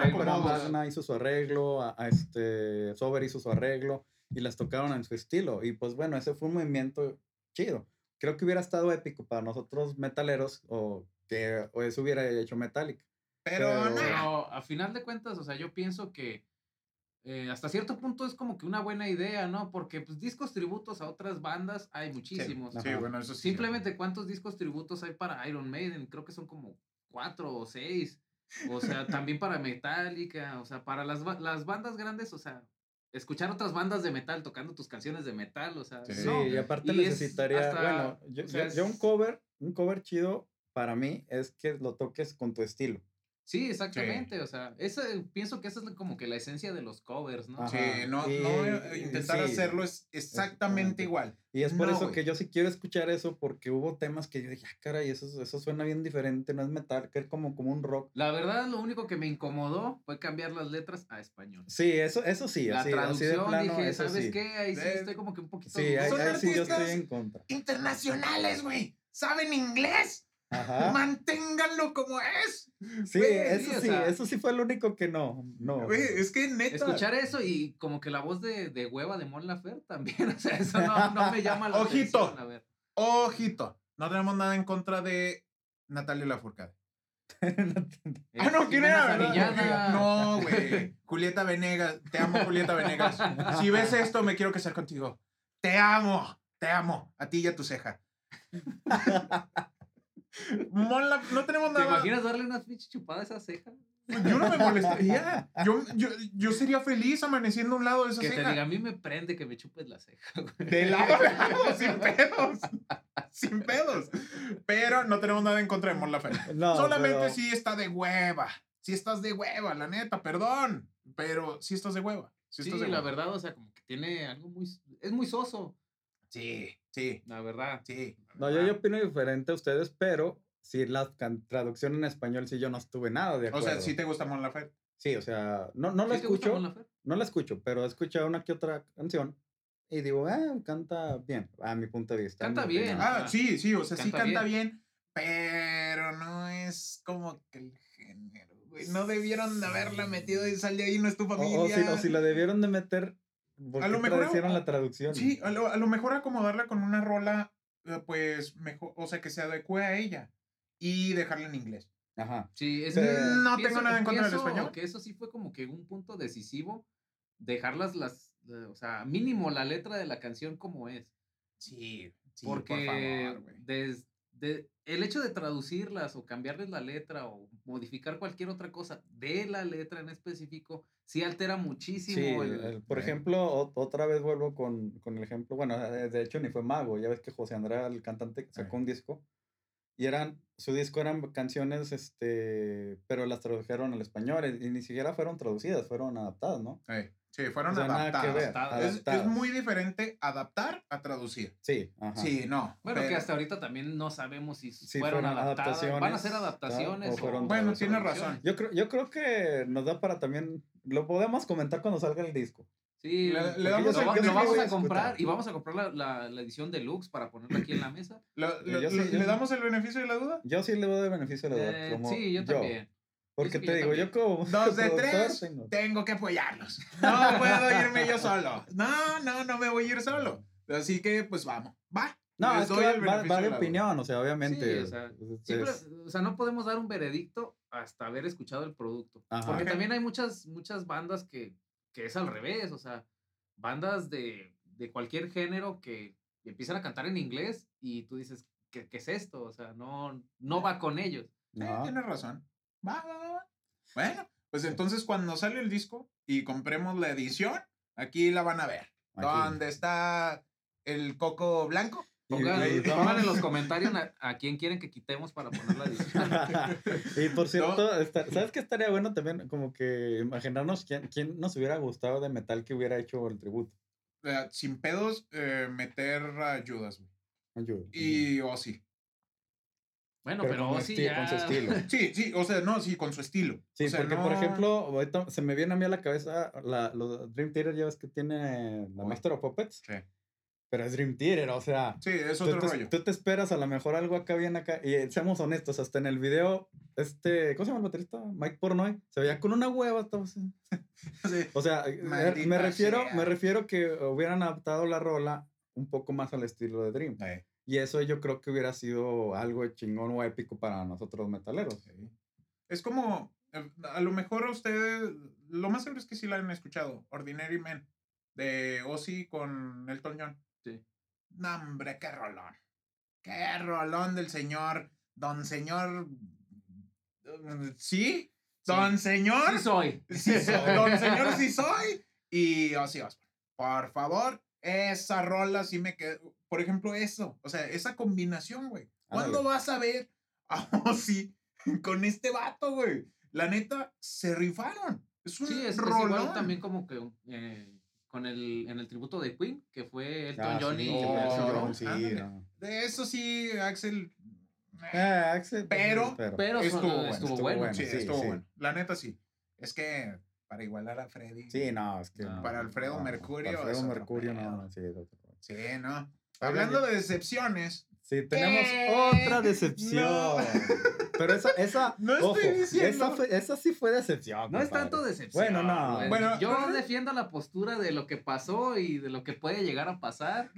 acomodos. Magna hizo su arreglo, a, a este, Sober hizo su arreglo, y las tocaron en su estilo. Y pues bueno, ese fue un movimiento chido. Creo que hubiera estado épico para nosotros metaleros, o que o eso hubiera hecho Metallica. Pero, pero- no, Pero a final de cuentas, o sea, yo pienso que eh, hasta cierto punto es como que una buena idea, ¿no? Porque pues discos tributos a otras bandas hay muchísimos. Sí, Ajá. bueno, eso sí. Simplemente cuántos discos tributos hay para Iron Maiden, creo que son como cuatro o seis. O sea, también para Metallica, o sea, para las, las bandas grandes, o sea, escuchar otras bandas de metal tocando tus canciones de metal, o sea, Sí. No. y aparte y necesitaría, hasta- bueno, yo, o sea, yo- yo un cover, un cover chido para mí es que lo toques con tu estilo. Sí, exactamente, o sea, ese, pienso que esa es como que la esencia de los covers, ¿no? Ajá. Sí, no, Y- no eh, intentar sí. hacerlo es exactamente Exactamente. igual. Y es por No, eso güey. que yo sí quiero escuchar eso, porque hubo temas que yo dije, ah, caray, eso, eso suena bien diferente, no es metal, que es como, como un rock. La verdad, lo único que me incomodó fue cambiar las letras a español. Sí, eso, eso sí, la así, así de traducción, plano, dije, eso ¿sabes sí. qué? Ahí sí Eh, estoy como que un poquito... Sí, ahí, ahí sí yo estoy en contra. Internacionales, güey. ¿Saben inglés? Ajá. Manténganlo como es. Sí, eso sí, o sí, sea- eso sí fue lo único que no, no. Es que neta. Escuchar eso y como que la voz de, de hueva de Mon Lafer también, o sea, eso no, no me llama la Ojito. atención, a ver. Ojito, no tenemos nada en contra de Natalia Lafourcade. Ah, no, ¿quién era? verdad? No, güey. Julieta Venegas. Te amo, Julieta Venegas. Si ves esto, me quiero casar contigo. Te amo. Te amo. A ti y a tu ceja. Mon Laf- no tenemos ¿Te nada. imaginas darle una pinche chupada a esa ceja? Yo no me molestaría. Yo, yo, yo sería feliz amaneciendo a un lado de esa Que te ceja. diga, a mí me prende que me chupes la ceja, güey. De lado, sin pedos. Sin pedos. Pero no tenemos nada en contra de Mon Laferte. No, Solamente pero- si está de hueva. Si estás de hueva, la neta, perdón. Pero si estás de hueva. Si Sí, estás de la hueva. verdad, o sea, como que tiene algo muy... Es muy soso, Sí, sí, la verdad. sí. No, yo, yo opino diferente a ustedes, pero si la traducción en español sí yo no estuve nada de O acuerdo. sea, si te gusta Mon Laferte. Sí, o sea, no, no la ¿Sí te gusta escucho, no la escucho, pero he escuchado una que otra canción y digo, ah, canta bien, a mi punto de vista. Canta bien. opinión. Ah, sí, sí, o sea, sí canta canta bien. pero no es como que el género, güey. No debieron de haberla metido y sal de ahí, no es tu O, familia. o si, o si la debieron de meter, ¿por A lo mejor- traducieron la traducción? Sí, a lo, a lo mejor acomodarla con una rola, eh, pues mejor, o sea, que se adecue a ella y dejarla en inglés. Ajá. Sí, es Pero- No tengo nada en contra del español. que eso sí fue como que un punto decisivo, dejarlas las, eh, o sea, mínimo la letra de la canción como es. Sí, sí, porque por favor, güey. des- de- el hecho de traducirlas o cambiarles la letra o modificar cualquier otra cosa de la letra en específico, sí altera muchísimo. Sí, el- el- por Bueno. ejemplo, o- otra vez vuelvo con, con el ejemplo, bueno, eh, de hecho ni fue Mago, ya ves que José Andrea, el cantante, sacó Ajá. un disco y eran, su disco eran canciones, este, pero las tradujeron al español y ni siquiera fueron traducidas, fueron adaptadas, ¿no? Eh, sí, fueron O sea, que adaptadas. ver, adaptadas. Es, es muy diferente adaptar a traducir. Sí, ajá. Sí, no. Bueno, que pero- hasta ahorita también no sabemos si Sí, fueron, fueron adaptadas. Van a ser adaptaciones. O fueron Bueno, o tienes razón. Yo creo, yo creo que nos da para también, lo podemos comentar cuando salga el disco. Sí, Le- le damos lo, el- va- yo lo lo vamos a a comprar y vamos a comprar la, la, la edición deluxe para ponerla aquí en la mesa. Lo- Yo lo- sí, yo ¿Le damos el beneficio de la duda? Yo sí le doy beneficio de la duda. Eh, como sí, yo también. Porque te digo, yo como Dos de tres. tengo- Tengo que apoyarlos. No puedo irme yo solo. No, no, no me voy a ir solo. Así que, pues vamos. Va. No, Les es que va, va- de opinión, o sea, obviamente. Sí, o sea, es- Siempre, es- o sea, no podemos dar un veredicto hasta haber escuchado el producto. Ajá. Porque también hay muchas, muchas bandas que, que es al revés, o sea, bandas de, de cualquier género que empiezan a cantar en inglés y tú dices, ¿qué, qué es esto? O sea, no, no va con ellos. Ajá. tienes razón. Va, va, va, va. Bueno, pues entonces cuando sale el disco y compremos la edición, aquí la van a ver. Aquí. ¿Dónde está el coco blanco? Y- Pongan, y- pongan en los comentarios a, a quién quieren que quitemos para poner la edición. y por cierto, está- ¿sabes qué estaría bueno también? Como que imaginarnos quién, quién nos hubiera gustado de metal que hubiera hecho el tributo. Eh, sin pedos, eh, meter ayudas. güey. Ayuda. Y Ozzy. Bueno, Pero pero, con sí, ya... con su estilo. Sí, sí, o sea, no, sí, con su estilo. Sí, O sea, porque por no- ejemplo, ahorita se me viene a mí a la cabeza la, lo- Dream Theater, ya ves que tiene la Uy. Master of Puppets, Sí, pero es Dream Theater, o sea, sí, es tú otro te, rollo. tú te esperas a lo mejor algo acá bien acá, y eh, seamos honestos, hasta en el video, este, ¿cómo se llama el baterista? Mike Pornoy, se veía con una hueva, estaba así. Sí. O sea, eh, Maldita me refiero, sea. me refiero que hubieran adaptado la rola un poco más al estilo de Dream. Eh, Y eso yo creo que hubiera sido algo chingón o épico para nosotros metaleros. sí. Es como, eh, a lo mejor ustedes, lo más seguro es que sí la han escuchado, Ordinary Men, de Ozzy con Elton John. Sí. No, hombre, qué rolón. Qué rolón del señor, don señor, eh, ¿sí? Don señor. Sí soy. Sí soy, don señor sí soy. Y Ozzy Osbourne. Por favor, esa rola sí me quedó. Por ejemplo, eso. O sea, esa combinación, güey. ¿Cuándo vas a ver a Ozzy con este vato, güey? La neta, se rifaron. Es un Sí, es, es rolón. igual también como que eh, con el, en el tributo de Queen, que fue Elton Ah, John sí, y sí, no. De eso sí, Axel. Eh, Axel, pues, Pero- Pero Estuvo bueno, estuvo estuvo bueno. bueno. Sí, sí, estuvo sí. bueno. La neta, sí. Es que para igualar a Freddy. Sí, no, es que. No. Para Alfredo Mercurio Para es Alfredo Mercurio, no, sí, es. Sí, ¿no? Hablando de decepciones. Sí, tenemos ¿Qué? otra decepción. No. Pero esa, esa, No estoy ojo, diciendo- esa, fue- esa sí fue decepción. No es compadre. tanto decepción. Bueno, no. Bueno, yo ajá. defiendo la postura de lo que pasó y de lo que puede llegar a pasar.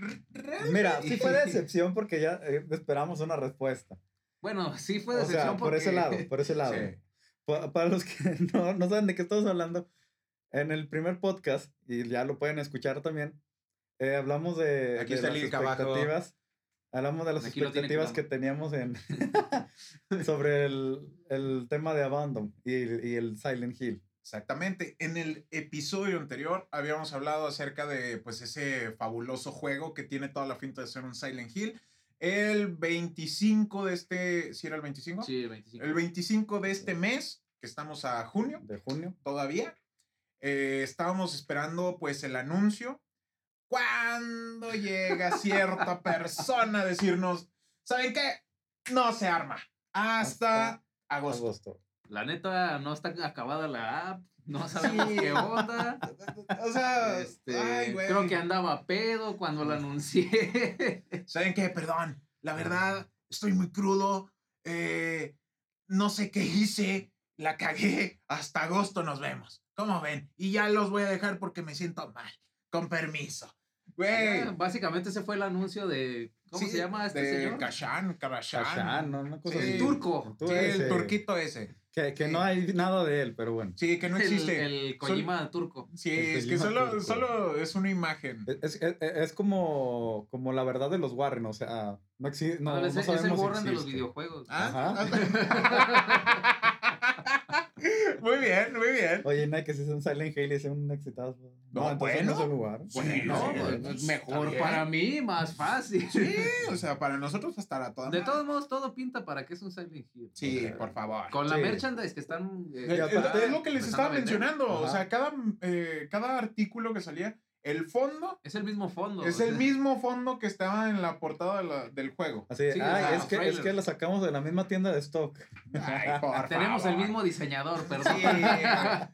Mira, sí fue decepción porque ya eh, esperamos una respuesta. Bueno, sí fue O decepción sea, por porque... ese lado, por ese lado. Sí. Pa- para los que no, no saben de qué estamos hablando, en el primer podcast, y ya lo pueden escuchar también, eh, hablamos de, Aquí de está las link abajo. expectativas. Hablamos de las Aquí expectativas que teníamos en sobre el, el tema de Abandon y, y el Silent Hill. Exactamente. En el episodio anterior habíamos hablado acerca de pues ese fabuloso juego que tiene toda la finta de ser un Silent Hill. El 25 de este, ¿sí era el 25? Sí, el 25. El 25 de este mes, que estamos a junio de junio. todavía, eh, estábamos esperando pues el anuncio. Cuando llega cierta persona a decirnos, ¿saben qué? No se arma. Hasta, Hasta agosto. Agosto. La neta, no está acabada la app. No sabemos Sí. qué onda. O sea, Este, ay, güey. creo que andaba pedo cuando lo anuncié. ¿Saben qué? Perdón. La verdad, estoy muy crudo. eh, no sé qué hice. La cagué. Hasta agosto nos vemos. ¿Cómo ven? Y ya los voy a dejar porque me siento mal. Con permiso. Güey. Básicamente ese fue el anuncio de. ¿Cómo Sí, se llama este de señor? Kashan, Karashan. Kashan, ¿no? Una cosa Sí. así. Turco. Sí, ese, el turquito ese. Que, que Sí. no hay nada de él, pero bueno. Sí, que no El- existe. El, Kojima turco. Sí, el es que solo, turco. solo es una imagen. Es, es, es como, como la verdad de los Warren, o sea, no existe. No, No, no es, es el sabemos si Warren de los videojuegos. Ah, Ajá. Muy bien, muy bien. Oye, no hay que si es un Silent Hill y es un exitazo. No, No, entonces bueno. no es el lugar. Bueno, Sí, pues, sí, es está mejor para mí, más fácil. Sí, o sea, para nosotros estará toda De todos modos, todo pinta para que es un Silent Hill. Sí, por favor. Con la Sí. merchandise que están. eh, es lo que les estaba mencionando. O sea, cada, eh, cada artículo que salía, el fondo Es el mismo fondo. es o el sea, mismo fondo que estaba en la portada de la- del juego. Así, Sí, es, que, es que la sacamos de la misma tienda de stock. Ay, por Tenemos el mismo diseñador, perdón.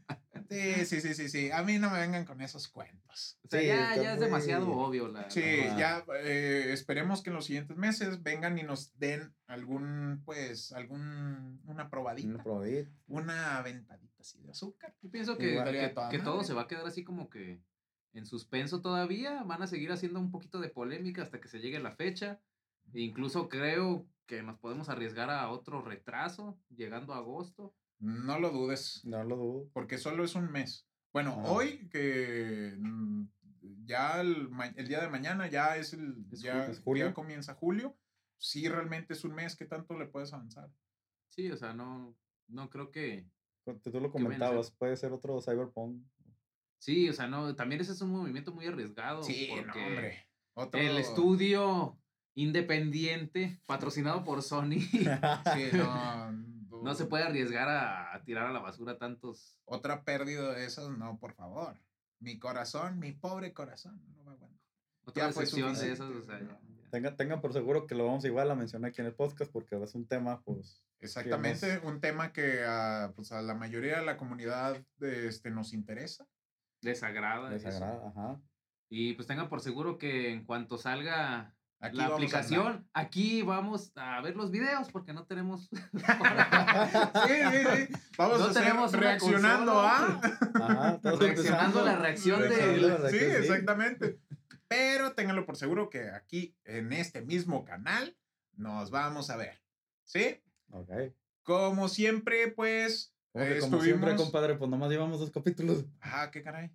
Sí, sí, sí, sí, sí. A mí no me vengan con esos cuentos. O sea, Sí, ya, ya es demasiado obvio. La, Sí, ya eh, esperemos que en los siguientes meses vengan y nos den algún, pues, algún, una probadita, Una probadita. una aventadita así de azúcar. Yo pienso que, que, todo se va a quedar así como que en suspenso todavía. Van a seguir haciendo un poquito de polémica hasta que se llegue la fecha. E incluso creo que nos podemos arriesgar a otro retraso llegando a agosto. No lo dudes, No lo dudo. porque solo es un mes. Bueno, hoy que mm, ya el, día de mañana ya es el, Es ya, es julio. ya comienza julio. Sí, realmente es un mes que tanto le puedes avanzar. Sí, o sea, no, no creo que. Tú tú lo comentabas, puede ser otro Cyberpunk. Sí, o sea, no. También ese es un movimiento muy arriesgado. Sí, no, porque hombre. Otro- El estudio independiente, patrocinado por Sony, Sí, no, no se puede arriesgar a, a tirar a la basura tantos. Otra pérdida de esas, no, por favor. Mi corazón, mi pobre corazón, no me aguanto. Otra decepción de esas, o sea, no. Tengan, tengan por seguro que lo vamos igual a mencionar aquí en el podcast porque es un tema, pues. Exactamente, un tema que a, pues, a la mayoría de la comunidad de, este, nos interesa. Les agrada. Les eso. agrada, ajá. Y pues tengan por seguro que en cuanto salga Aquí la aplicación, aquí vamos a ver los videos porque no tenemos. sí, sí, sí. Vamos No a tenemos reaccionando a. Ajá, todos Reaccionando a la reacción de- reaccionando la Sí, reacción, exactamente. Pero ténganlo por seguro que aquí, en este mismo canal, nos vamos a ver. ¿Sí? Ok. Como siempre, pues. Eh, como siempre, estuvimos- compadre, pues nomás llevamos dos capítulos. Ah, qué caray.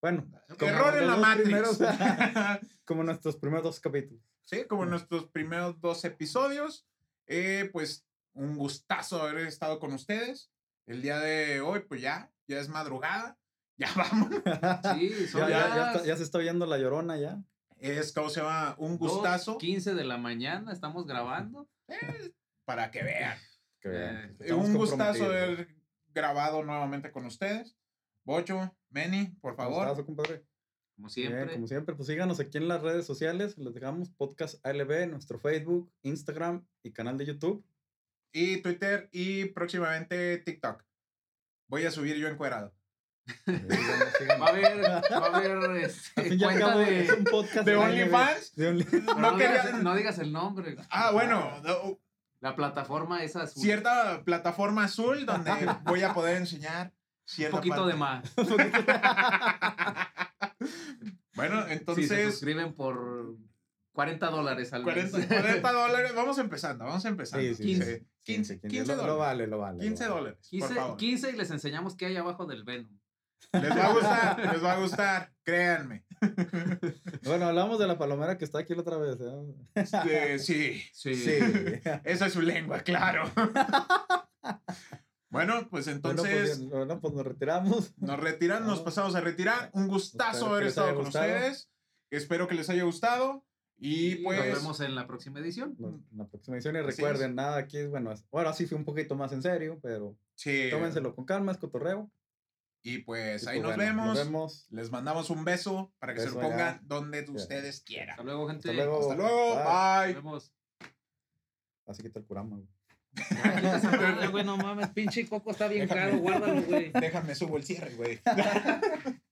Bueno, como Error en la Matrix. primeros- como nuestros primeros dos capítulos. sí, como nuestros primeros dos episodios. Eh, pues un gustazo haber estado con ustedes. El día de hoy, pues ya, ya es madrugada. Ya vamos. Sí, son Ya, ya, ya, está- ya se está oyendo la llorona ya. Es, ¿cómo se llama? Un gustazo 15 de la mañana, estamos grabando. para que vean. Que vean, Eh, Eh, un gustazo haber grabado nuevamente con ustedes. Bocho, Meni, por favor. Gustazo, compadre. Como Bien, siempre. como siempre, pues síganos aquí en las redes sociales. Les dejamos podcast ALB, nuestro Facebook, Instagram y canal de YouTube. Y Twitter y próximamente TikTok. Voy a subir yo encuerado. Síganos. Va a haber, va a haber este, cuenta de. es un podcast ¿De. OnlyFans? De Only- no no, no digas el nombre. Ah, bueno, no, La plataforma es azul. cierta plataforma azul donde voy a poder enseñar Un cierta poquito parte. de más. Bueno, Si se entonces, suscriben por 40 dólares al 40, mes. 40 dólares. Vamos empezando, vamos empezando. Sí, sí, 15. sí. 15, Sí, sí, 15 lo, lo dólares. vale, lo vale. lo 15 vale. dólares, por 15, favor. 15 y les enseñamos qué hay abajo del Venom. Les va a gustar, les va a gustar, créanme. Bueno, hablamos de la palomera que está aquí la otra vez. ¿eh? Este, sí, Sí. Sí. esa es su lengua, claro. Bueno, pues Bueno, entonces pues, bueno, pues nos retiramos. nos retiramos, nos No. pasamos a retirar. Un gustazo Espero que haber les estado con gustado. ustedes. Espero que les haya gustado. Y pues, nos vemos en la próxima edición. La, la próxima edición y recuerden, nada aquí, bueno, es- ahora sí fue un poquito más en serio, pero sí. tómenselo con calma, es cotorreo. Y pues Y ahí pues, nos, bueno, vemos. Nos vemos. Les mandamos un beso para que se lo allá. pongan donde ustedes quieran. Hasta luego, gente. Hasta luego. Hasta luego. Bye. Bye. Nos vemos. Así quita el curama, güey. Madre, güey, no mames, pinche coco está bien Déjame. caro, guárdalo, güey. Déjame subo el cierre, güey.